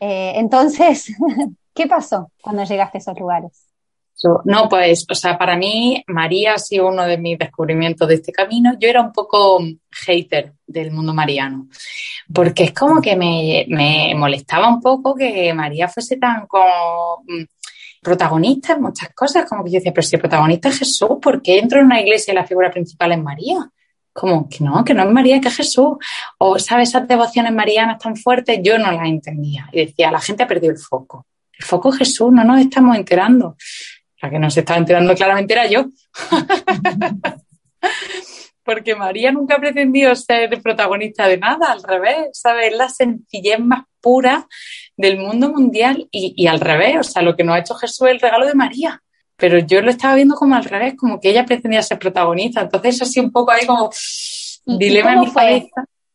Eh, entonces, [LAUGHS] ¿qué pasó cuando llegaste a esos lugares? No, pues, o sea, para mí María ha sido uno de mis descubrimientos de este camino. Yo era un poco hater del mundo mariano, porque es como que me, me molestaba un poco que María fuese tan como mm, protagonista en muchas cosas, como que yo decía, pero si el protagonista es Jesús, ¿por qué entro en una iglesia y la figura principal es María? Como que no, que no es María, que es Jesús. O, ¿sabes? Esas devociones marianas tan fuertes, yo no las entendía. Y decía, la gente ha perdido el foco. El foco es Jesús, no nos estamos enterando. La que nos estaba enterando claramente era yo. [LAUGHS] Porque María nunca ha pretendido ser protagonista de nada, al revés, ¿sabes? Es la sencillez más pura del mundo mundial y, y, al revés, o sea, lo que nos ha hecho Jesús es el regalo de María. Pero yo lo estaba viendo como al revés, como que ella pretendía ser protagonista. Entonces, así un poco ahí como dilema en mi fue?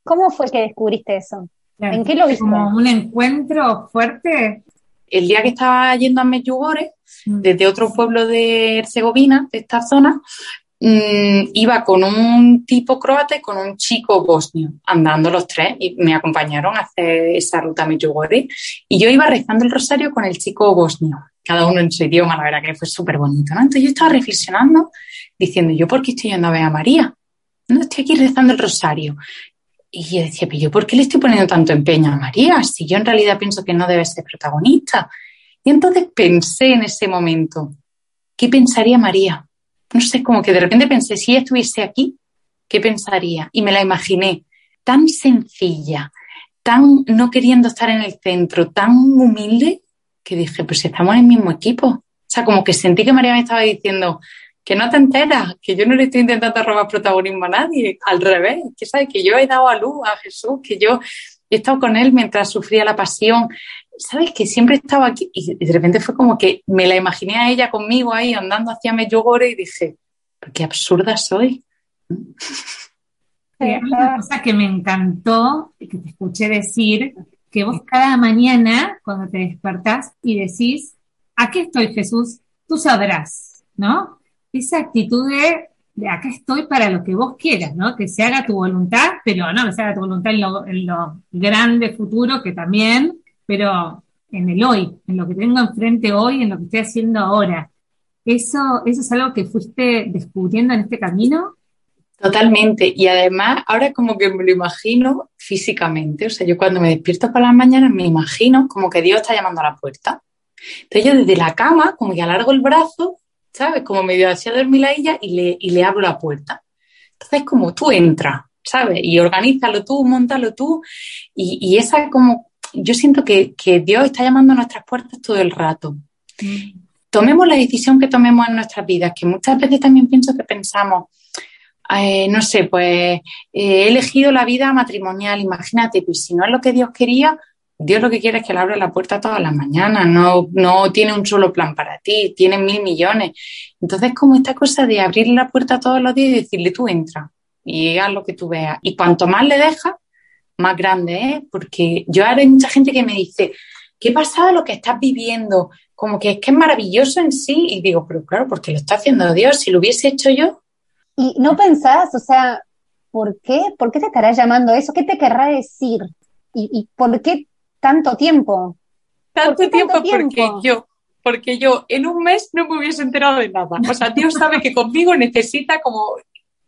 ¿Cómo fue que descubriste eso? ¿En qué lo viste? Como un encuentro fuerte. El día que estaba yendo a Medjugorje, Mm. desde otro pueblo de Herzegovina, de esta zona, mm, iba con un tipo croata y con un chico bosnio, andando los tres, y me acompañaron a hacer esa ruta a Medjugorje, y yo iba rezando el rosario con el chico bosnio, cada uno en su idioma, la verdad que fue súper bonito, ¿no? Entonces yo estaba reflexionando, diciendo, ¿yo por qué estoy yendo a ver a María? No estoy aquí rezando el rosario. Y yo decía, pero yo por qué le estoy poniendo tanto empeño a María? Si yo en realidad pienso que no debe ser protagonista. Y entonces pensé en ese momento, ¿qué pensaría María? No sé, como que de repente pensé, si ella estuviese aquí, ¿qué pensaría? Y me la imaginé tan sencilla, tan no queriendo estar en el centro, tan humilde, que dije, pues estamos en el mismo equipo. O sea, como que sentí que María me estaba diciendo, que no te enteras, que yo no le estoy intentando robar protagonismo a nadie, al revés, que sabes que yo he dado a luz a Jesús, que yo he estado con él mientras sufría la pasión, ¿sabes? Que siempre estaba aquí y de repente fue como que me la imaginé a ella conmigo ahí andando hacia Medjugorje y dije, qué absurda soy. una cosa que me encantó que te escuché decir, que vos cada mañana cuando te despertás y decís, aquí estoy Jesús, tú sabrás, ¿no? Esa actitud de, de acá estoy para lo que vos quieras, ¿no? Que se haga tu voluntad, pero no que se haga tu voluntad en lo, en lo grande futuro, que también, pero en el hoy, en lo que tengo enfrente hoy, en lo que estoy haciendo ahora. ¿Eso, eso es algo que fuiste descubriendo en este camino? Totalmente. Y además, ahora como que me lo imagino físicamente. O sea, yo cuando me despierto por las mañanas me imagino como que Dios está llamando a la puerta. Entonces yo desde la cama, como que alargo el brazo, ¿sabes? Como medio hacia dormir a ella y le, y le abro la puerta. Entonces como tú entras, ¿sabes? Y organízalo tú, montalo tú. Y, y esa como yo siento que, Dios está llamando a nuestras puertas todo el rato. Mm. Tomemos la decisión que tomemos en nuestras vidas, que muchas veces también pienso que pensamos, eh, no sé, pues eh, he elegido la vida matrimonial, imagínate, pues si no es lo que Dios quería, Dios lo que quiere es que le abra la puerta todas las mañanas, no, no tiene un solo plan para ti, tiene mil millones. Entonces, como esta cosa de abrir la puerta todos los días y decirle, tú entra y haz lo que tú veas. Y cuanto más le dejas, más grande, ¿eh? porque yo ahora hay mucha gente que me dice, ¿qué pasa lo que estás viviendo? Como que es que es maravilloso en sí. Y digo, pero claro, porque lo está haciendo Dios, si lo hubiese hecho yo. Y no pensás, o sea, ¿por qué? ¿Por qué te estará llamando eso? ¿Qué te querrá decir? ¿Y, por qué tanto tiempo? Tanto, tiempo, porque yo, porque yo en un mes no me hubiese enterado de nada. O sea, Dios sabe que conmigo necesita como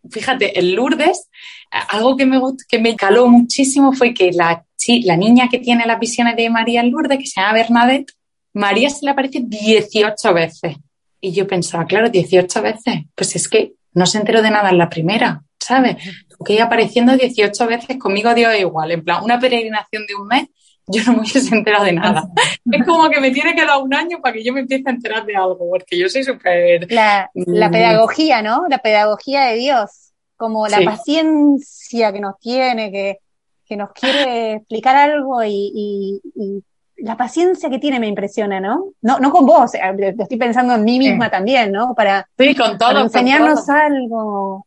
fíjate, el Lourdes, algo que me, que me caló muchísimo fue que la, la niña que tiene las visiones de María en Lourdes, que se llama Bernadette, María se le aparece 18 veces. Y yo pensaba, claro, 18 veces, pues es que no se enteró de nada en la primera, ¿sabes? Porque ella apareciendo 18 veces, conmigo dio igual, en plan, una peregrinación de un mes, yo no me hubiese enterado de nada. [LAUGHS] es como que me tiene que dar un año para que yo me empiece a enterar de algo, porque yo soy súper... La, la, mm. pedagogía, ¿no? La pedagogía de Dios, como la paciencia que nos tiene, que, que nos quiere explicar algo y, y, la paciencia que tiene me impresiona, ¿no? No, no con vos, estoy pensando en mí misma también, ¿no? Para, sí, con todo, enseñarnos algo.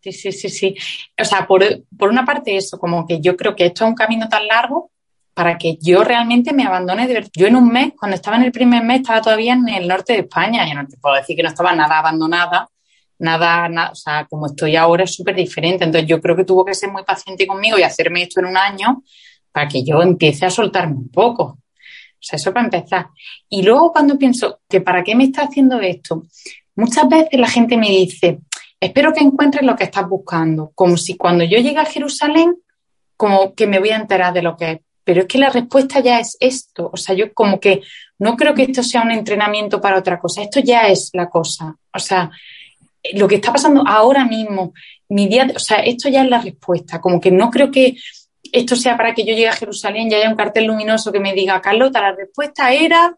Sí, sí, sí, sí. O sea, por, por una parte eso, como que yo creo que esto es un camino tan largo para que yo realmente me abandone de verdad. Yo en un mes, cuando estaba en el primer mes, estaba todavía en el norte de España. Yo no te puedo decir que no estaba nada abandonada, nada, nada o sea, como estoy ahora es súper diferente. Entonces yo creo que tuvo que ser muy paciente conmigo y hacerme esto en un año para que yo empiece a soltarme un poco. O sea, eso para empezar. Y luego cuando pienso que para qué me está haciendo esto, muchas veces la gente me dice, espero que encuentres lo que estás buscando, como si cuando yo llegue a Jerusalén, como que me voy a enterar de lo que es pero es que la respuesta ya es esto. O sea, yo como que no creo que esto sea un entrenamiento para otra cosa, esto ya es la cosa. O sea, lo que está pasando ahora mismo, mi día, o sea, esto ya es la respuesta. Como que no creo que esto sea para que yo llegue a Jerusalén y haya un cartel luminoso que me diga, Carlota, la respuesta era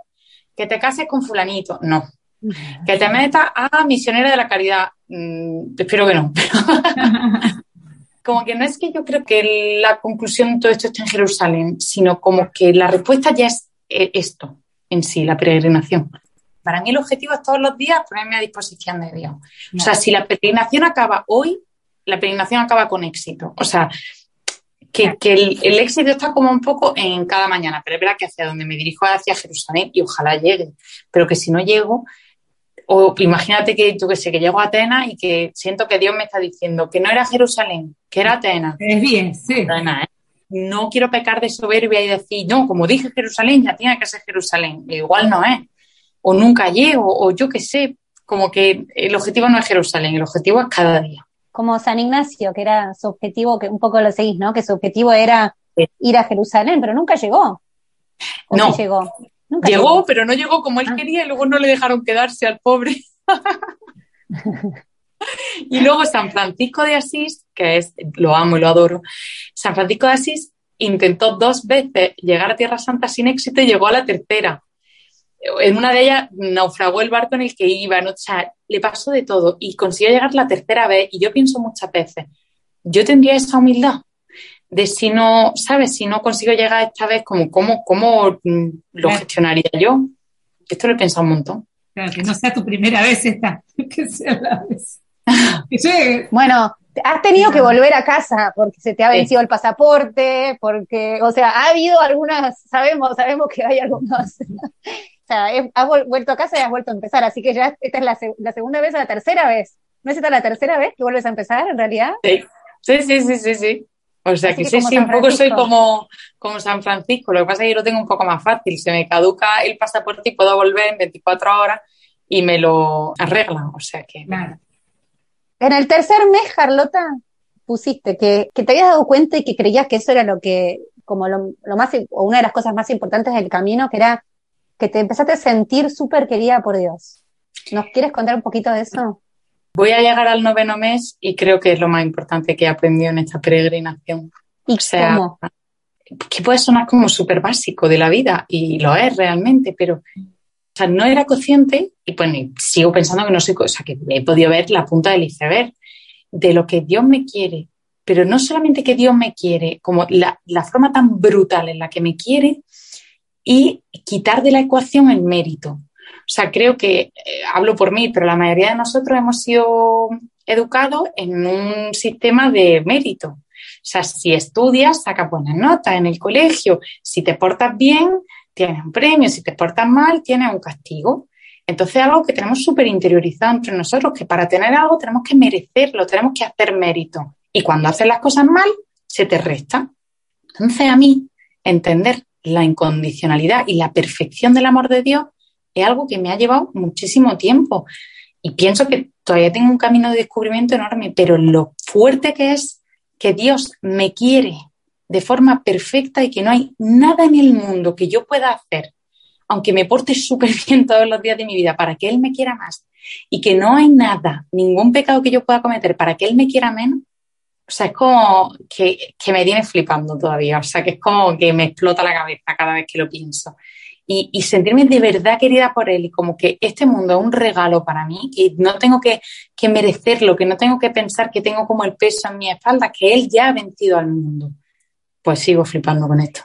que te cases con fulanito. No. Que te metas a misionera de la caridad. Mm, espero que no. [LAUGHS] como que no es que yo creo que la conclusión de todo esto esté en Jerusalén, sino como que la respuesta ya es eh, esto en sí, la peregrinación. Para mí el objetivo es todos los días ponerme a disposición de Dios. O sea, si la peregrinación acaba hoy, la peregrinación acaba con éxito. O sea, que, el, el, éxito está como un poco en cada mañana, pero es verdad que hacia donde me dirijo es hacia Jerusalén y ojalá llegue, pero que si no llego, o imagínate que, yo que sé, que llego a Atenas y que siento que Dios me está diciendo que no era Jerusalén, que era Atenas. Es bien, sí. ¿eh? No quiero pecar de soberbia y decir, no, como dije Jerusalén, ya tiene que ser Jerusalén. Igual no es. O nunca llego, o yo qué sé. Como que el objetivo no es Jerusalén, el objetivo es cada día. Como San Ignacio, que era su objetivo, que un poco lo seguís, ¿no? Que su objetivo era ir a Jerusalén, pero nunca llegó. no. llegó? Llegó, pero no llegó como él ah. quería y luego no le dejaron quedarse al pobre. [LAUGHS] y luego San Francisco de Asís, que es, lo amo y lo adoro, San Francisco de Asís intentó dos veces llegar a Tierra Santa sin éxito y llegó a la tercera. En una de ellas naufragó el barco en el que iba, ¿no? o sea, le pasó de todo y consiguió llegar la tercera vez. Y yo pienso muchas veces, yo tendría esa humildad de si no, ¿sabes? Si no consigo llegar esta vez, como, ¿cómo, cómo lo gestionaría yo? Esto lo he pensado un montón. Claro, que no sea tu primera vez esta, [LAUGHS] que sea la vez. [LAUGHS] bueno, has tenido que volver a casa porque se te ha vencido el pasaporte, porque, o sea, ha habido algunas, sabemos, sabemos que hay algunos. [LAUGHS] o sea, has vuelto a casa y has vuelto a empezar, así que ya esta es la, la segunda vez o la tercera vez. ¿No es esta la tercera vez que vuelves a empezar en realidad? Sí, sí, sí, sí, sí. sí. O sea que, sí, sí, un poco soy como, como San Francisco. Lo que pasa es que yo lo tengo un poco más fácil. Se me caduca el pasaporte y puedo volver en 24 horas y me lo arreglan. O sea que. En el tercer mes, Carlota, pusiste que, que, te habías dado cuenta y que creías que eso era lo que, como lo, lo más, o una de las cosas más importantes del camino, que era que te empezaste a sentir súper querida por Dios. ¿Nos quieres contar un poquito de eso? Voy a llegar al noveno mes y creo que es lo más importante que he aprendido en esta peregrinación. ¿Y o sea, cómo? que puede sonar como súper básico de la vida y lo es realmente, pero o sea, no era consciente y pues sigo pensando que no soy, o sea, que he podido ver la punta del iceberg de lo que Dios me quiere, pero no solamente que Dios me quiere, como la, la forma tan brutal en la que me quiere y quitar de la ecuación el mérito. O sea, creo que, eh, hablo por mí, pero la mayoría de nosotros hemos sido educados en un sistema de mérito. O sea, si estudias, sacas buenas notas en el colegio. Si te portas bien, tienes un premio. Si te portas mal, tienes un castigo. Entonces, algo que tenemos súper interiorizado entre nosotros, que para tener algo tenemos que merecerlo, tenemos que hacer mérito. Y cuando haces las cosas mal, se te resta. Entonces, a mí, entender la incondicionalidad y la perfección del amor de Dios es algo que me ha llevado muchísimo tiempo y pienso que todavía tengo un camino de descubrimiento enorme, pero lo fuerte que es que Dios me quiere de forma perfecta y que no hay nada en el mundo que yo pueda hacer, aunque me porte [LAUGHS] súper bien todos los días de mi vida, para que Él me quiera más, y que no hay nada, ningún pecado que yo pueda cometer para que Él me quiera menos, o sea, es como que, me tiene flipando todavía, o sea, que es como que me explota la cabeza cada vez que lo pienso y, sentirme de verdad querida por él y como que este mundo es un regalo para mí, y no tengo que, merecerlo, que no tengo que pensar que tengo como el peso en mi espalda, que él ya ha vencido al mundo. Pues sigo flipando con esto.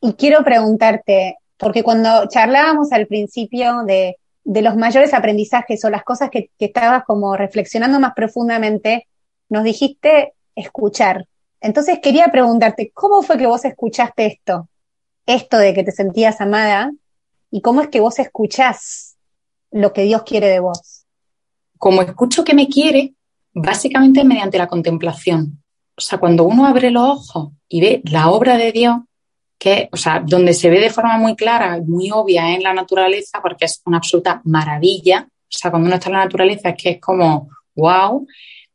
Y quiero preguntarte, porque cuando charlábamos al principio de, los mayores aprendizajes o las cosas que, que estabas como reflexionando más profundamente, nos dijiste escuchar. Entonces quería preguntarte, ¿cómo fue que vos escuchaste esto? esto de que te sentías amada y cómo es que vos escuchás lo que Dios quiere de vos. Como escucho que me quiere, básicamente mediante la contemplación. O sea, cuando uno abre los ojos y ve la obra de Dios, que, o sea, donde se ve de forma muy clara muy obvia en la naturaleza, porque es una absoluta maravilla. O sea, cuando uno está en la naturaleza es que es como, wow,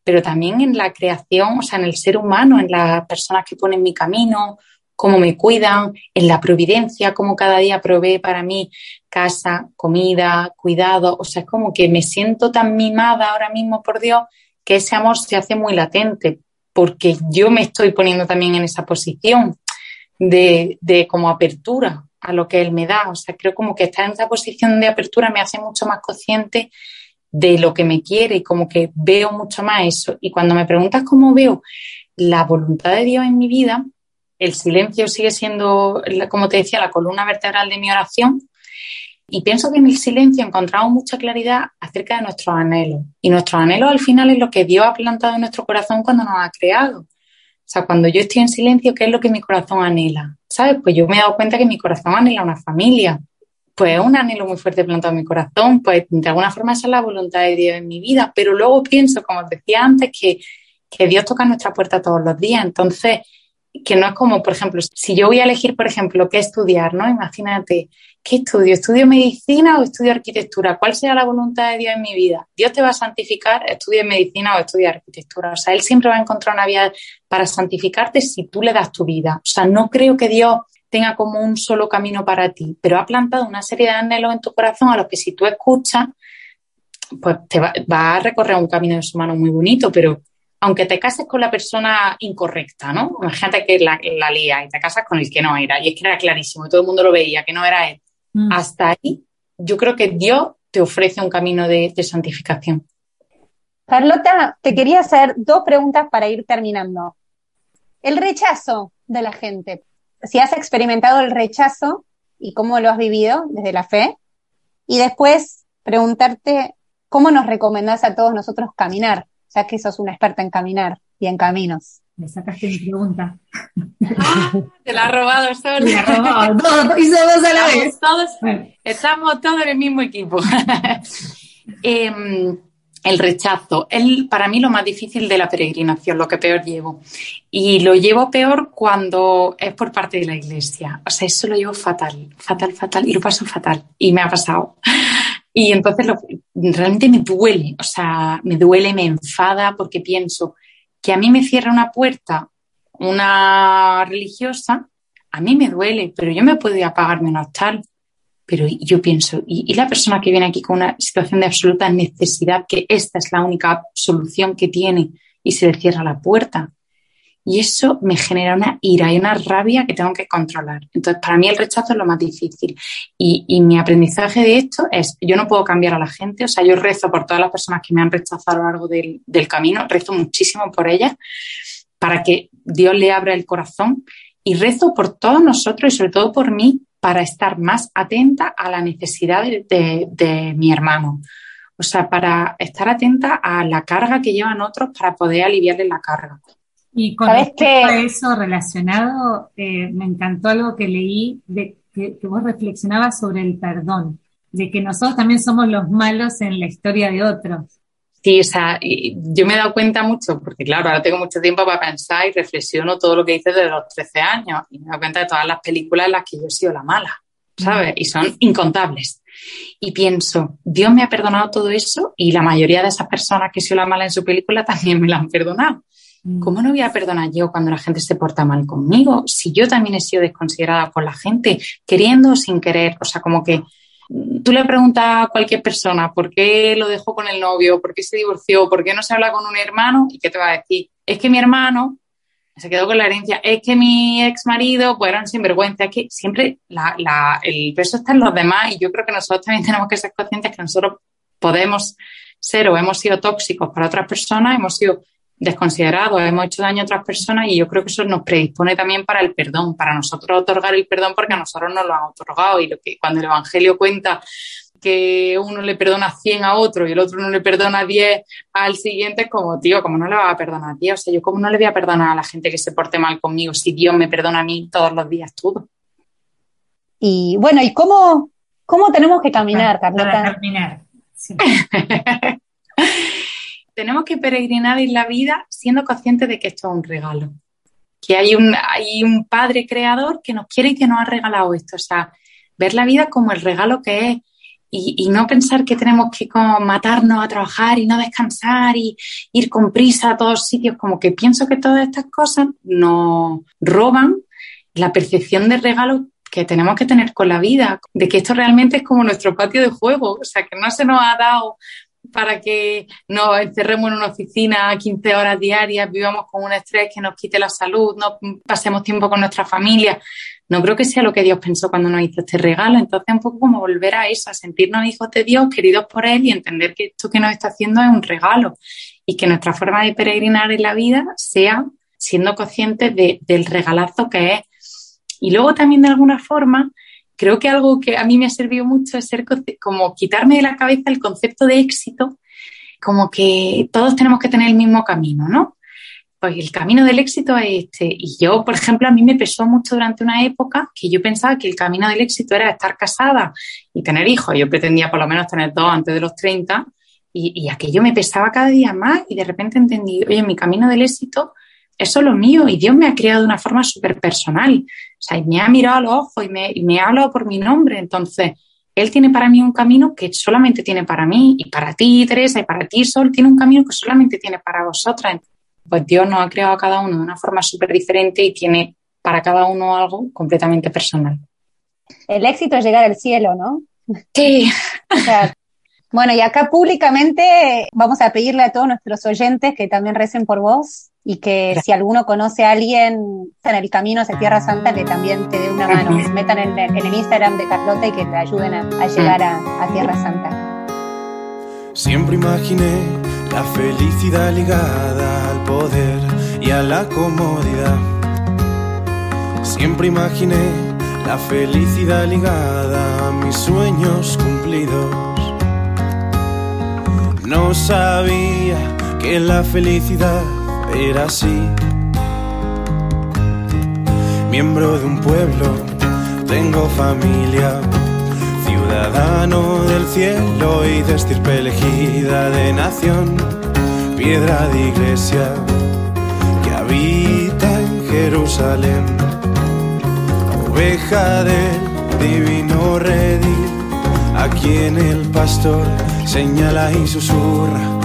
pero también en la creación, o sea, en el ser humano, en las personas que ponen mi camino, cómo me cuidan, en la providencia, cómo cada día provee para mí casa, comida, cuidado. O sea, es como que me siento tan mimada ahora mismo por Dios que ese amor se hace muy latente, porque yo me estoy poniendo también en esa posición de, de como apertura a lo que Él me da. O sea, creo como que estar en esa posición de apertura me hace mucho más consciente de lo que me quiere y como que veo mucho más eso. Y cuando me preguntas cómo veo la voluntad de Dios en mi vida, el silencio sigue siendo, como te decía, la columna vertebral de mi oración. Y pienso que en el silencio encontramos mucha claridad acerca de nuestros anhelos. Y nuestros anhelos al final es lo que Dios ha plantado en nuestro corazón cuando nos ha creado. O sea, cuando yo estoy en silencio, ¿qué es lo que mi corazón anhela? ¿Sabes? Pues yo me he dado cuenta que mi corazón anhela una familia. Pues es un anhelo muy fuerte plantado en mi corazón. Pues de alguna forma esa es la voluntad de Dios en mi vida. Pero luego pienso, como os decía antes, que, que Dios toca nuestra puerta todos los días. Entonces, que no es como, por ejemplo, si yo voy a elegir, por ejemplo, qué estudiar, ¿no? Imagínate, ¿qué estudio? ¿Estudio medicina o estudio arquitectura? ¿Cuál será la voluntad de Dios en mi vida? ¿Dios te va a santificar? ¿Estudia medicina o estudia arquitectura? O sea, Él siempre va a encontrar una vía para santificarte si tú le das tu vida. O sea, no creo que Dios tenga como un solo camino para ti, pero ha plantado una serie de anhelos en tu corazón a los que si tú escuchas, pues te va, va a recorrer un camino de su mano muy bonito, pero aunque te cases con la persona incorrecta, ¿no? Imagínate que la, la lía y te casas con el que no era, y es que era clarísimo, y todo el mundo lo veía, que no era él. Mm. Hasta ahí, yo creo que Dios te ofrece un camino de, de santificación. Carlota, te quería hacer dos preguntas para ir terminando. El rechazo de la gente. Si has experimentado el rechazo y cómo lo has vivido desde la fe. Y después preguntarte cómo nos recomendás a todos nosotros caminar ya que sos una experta en caminar y en caminos. Me sacaste mi pregunta. te la ha robado Sol. Me ha robado. Todo, hizo dos a la vez. Todos, Estamos todos en el mismo equipo. [LAUGHS] Em, el rechazo. El, para mí lo más difícil de la peregrinación, lo que peor llevo. Y lo llevo peor cuando es por parte de la iglesia. O sea, eso lo llevo fatal, fatal, fatal. Y lo paso fatal. Y me ha pasado. Y entonces realmente me duele, o sea, me duele, me enfada porque pienso que a mí me cierra una puerta una religiosa, a mí me duele, pero yo me puedo apagar menos tal. Pero yo pienso, ¿y, la persona que viene aquí con una situación de absoluta necesidad, que esta es la única solución que tiene y se le cierra la puerta? Y eso me genera una ira y una rabia que tengo que controlar. Entonces, para mí el rechazo es lo más difícil. Y, mi aprendizaje de esto es, yo no puedo cambiar a la gente, o sea, yo rezo por todas las personas que me han rechazado a lo largo del, camino, rezo muchísimo por ellas, para que Dios le abra el corazón y rezo por todos nosotros y sobre todo por mí para estar más atenta a la necesidad de, de, mi hermano. O sea, para estar atenta a la carga que llevan otros para poder aliviarle la carga. Y con respecto a eso relacionado, eh, me encantó algo que leí de que, vos reflexionabas sobre el perdón, de que nosotros también somos los malos en la historia de otros. Sí, o sea, yo me he dado cuenta mucho, porque claro, ahora tengo mucho tiempo para pensar y reflexiono todo lo que hice desde los 13 años y me he dado cuenta de todas las películas en las que yo he sido la mala, ¿sabes? Y son incontables. Y pienso, Dios me ha perdonado todo eso y la mayoría de esas personas que he sido la mala en su película también me la han perdonado. ¿Cómo no voy a perdonar yo cuando la gente se porta mal conmigo? Si yo también he sido desconsiderada por la gente, queriendo o sin querer. O sea, como que mm, tú le preguntas a cualquier persona por qué lo dejó con el novio, por qué se divorció, por qué no se habla con un hermano, y qué te va a decir, es que mi hermano se quedó con la herencia, es que mi ex marido, pues eran sinvergüenza, es que siempre el peso está en los demás y yo creo que nosotros también [LAUGHS] tenemos que ser conscientes que nosotros podemos ser o hemos sido tóxicos para otras personas, hemos sido desconsiderados, hemos hecho daño a otras personas y yo creo que eso nos predispone también para el perdón, para nosotros otorgar el perdón porque a nosotros nos lo han otorgado y lo que cuando el Evangelio cuenta que uno le perdona 100 a otro y el otro no le perdona 10 al siguiente, es como, tío, ¿cómo no le va a perdonar a ti? O sea, yo cómo no le voy a perdonar a la gente que se porte mal conmigo si Dios me perdona a mí todos los días todo. Y bueno, ¿y cómo, cómo tenemos que caminar, Carlota? Para caminar. [LAUGHS] tenemos que peregrinar en la vida siendo conscientes de que esto es un regalo. Que hay un, hay un padre creador que nos quiere y que nos ha regalado esto. O sea, ver la vida como el regalo que es y, no pensar que tenemos que matarnos a trabajar y no descansar y ir con prisa a todos sitios, como que pienso que todas estas cosas nos roban la percepción de regalo que tenemos que tener con la vida, de que esto realmente es como nuestro patio de juego, o sea, que no se nos ha dado para que nos encerremos en una oficina 15 horas diarias, vivamos con un estrés que nos quite la salud, no pasemos tiempo con nuestra familia no creo que sea lo que Dios pensó cuando nos hizo este regalo. Entonces, un poco como volver a eso, sentirnos hijos de Dios, queridos por Él y entender que esto que nos está haciendo es un regalo y que nuestra forma de peregrinar en la vida sea siendo conscientes del regalazo que es. Y luego también de alguna forma, creo que algo que a mí me ha servido mucho es ser como quitarme de la cabeza el concepto de éxito, como que todos tenemos que tener el mismo camino, ¿no? pues el camino del éxito es este. Y yo, por ejemplo, a mí me pesó mucho durante una época que yo pensaba que el camino del éxito era estar casada y tener hijos. Yo pretendía por lo menos tener dos antes de los 30 y, aquello me pesaba cada día más y de repente entendí, oye, mi camino del éxito es solo mío y Dios me ha creado de una forma súper personal. O sea, me ha mirado a los ojos y me, y me ha hablado por mi nombre. Entonces, Él tiene para mí un camino que solamente tiene para mí y para ti, Teresa, y para ti, Sol, tiene un camino que solamente tiene para vosotras pues Dios nos ha creado a cada uno de una forma súper diferente y tiene para cada uno algo completamente personal. El éxito es llegar al cielo, ¿no? Sí. [LAUGHS] bueno, y acá públicamente vamos a pedirle a todos nuestros oyentes que también recen por vos y que si alguno conoce a alguien en el camino hacia Tierra Santa, que también te dé una mano, se metan en, el Instagram de Carlota y que te ayuden a, llegar a Tierra Santa. Siempre imaginé la felicidad ligada al poder y a la comodidad. Siempre imaginé la felicidad ligada a mis sueños cumplidos. No sabía que la felicidad era así. Miembro de un pueblo, tengo familia ciudadano del cielo y de estirpe elegida de nación, piedra de iglesia que habita en Jerusalén, oveja del divino redil, a quien el pastor señala y susurra.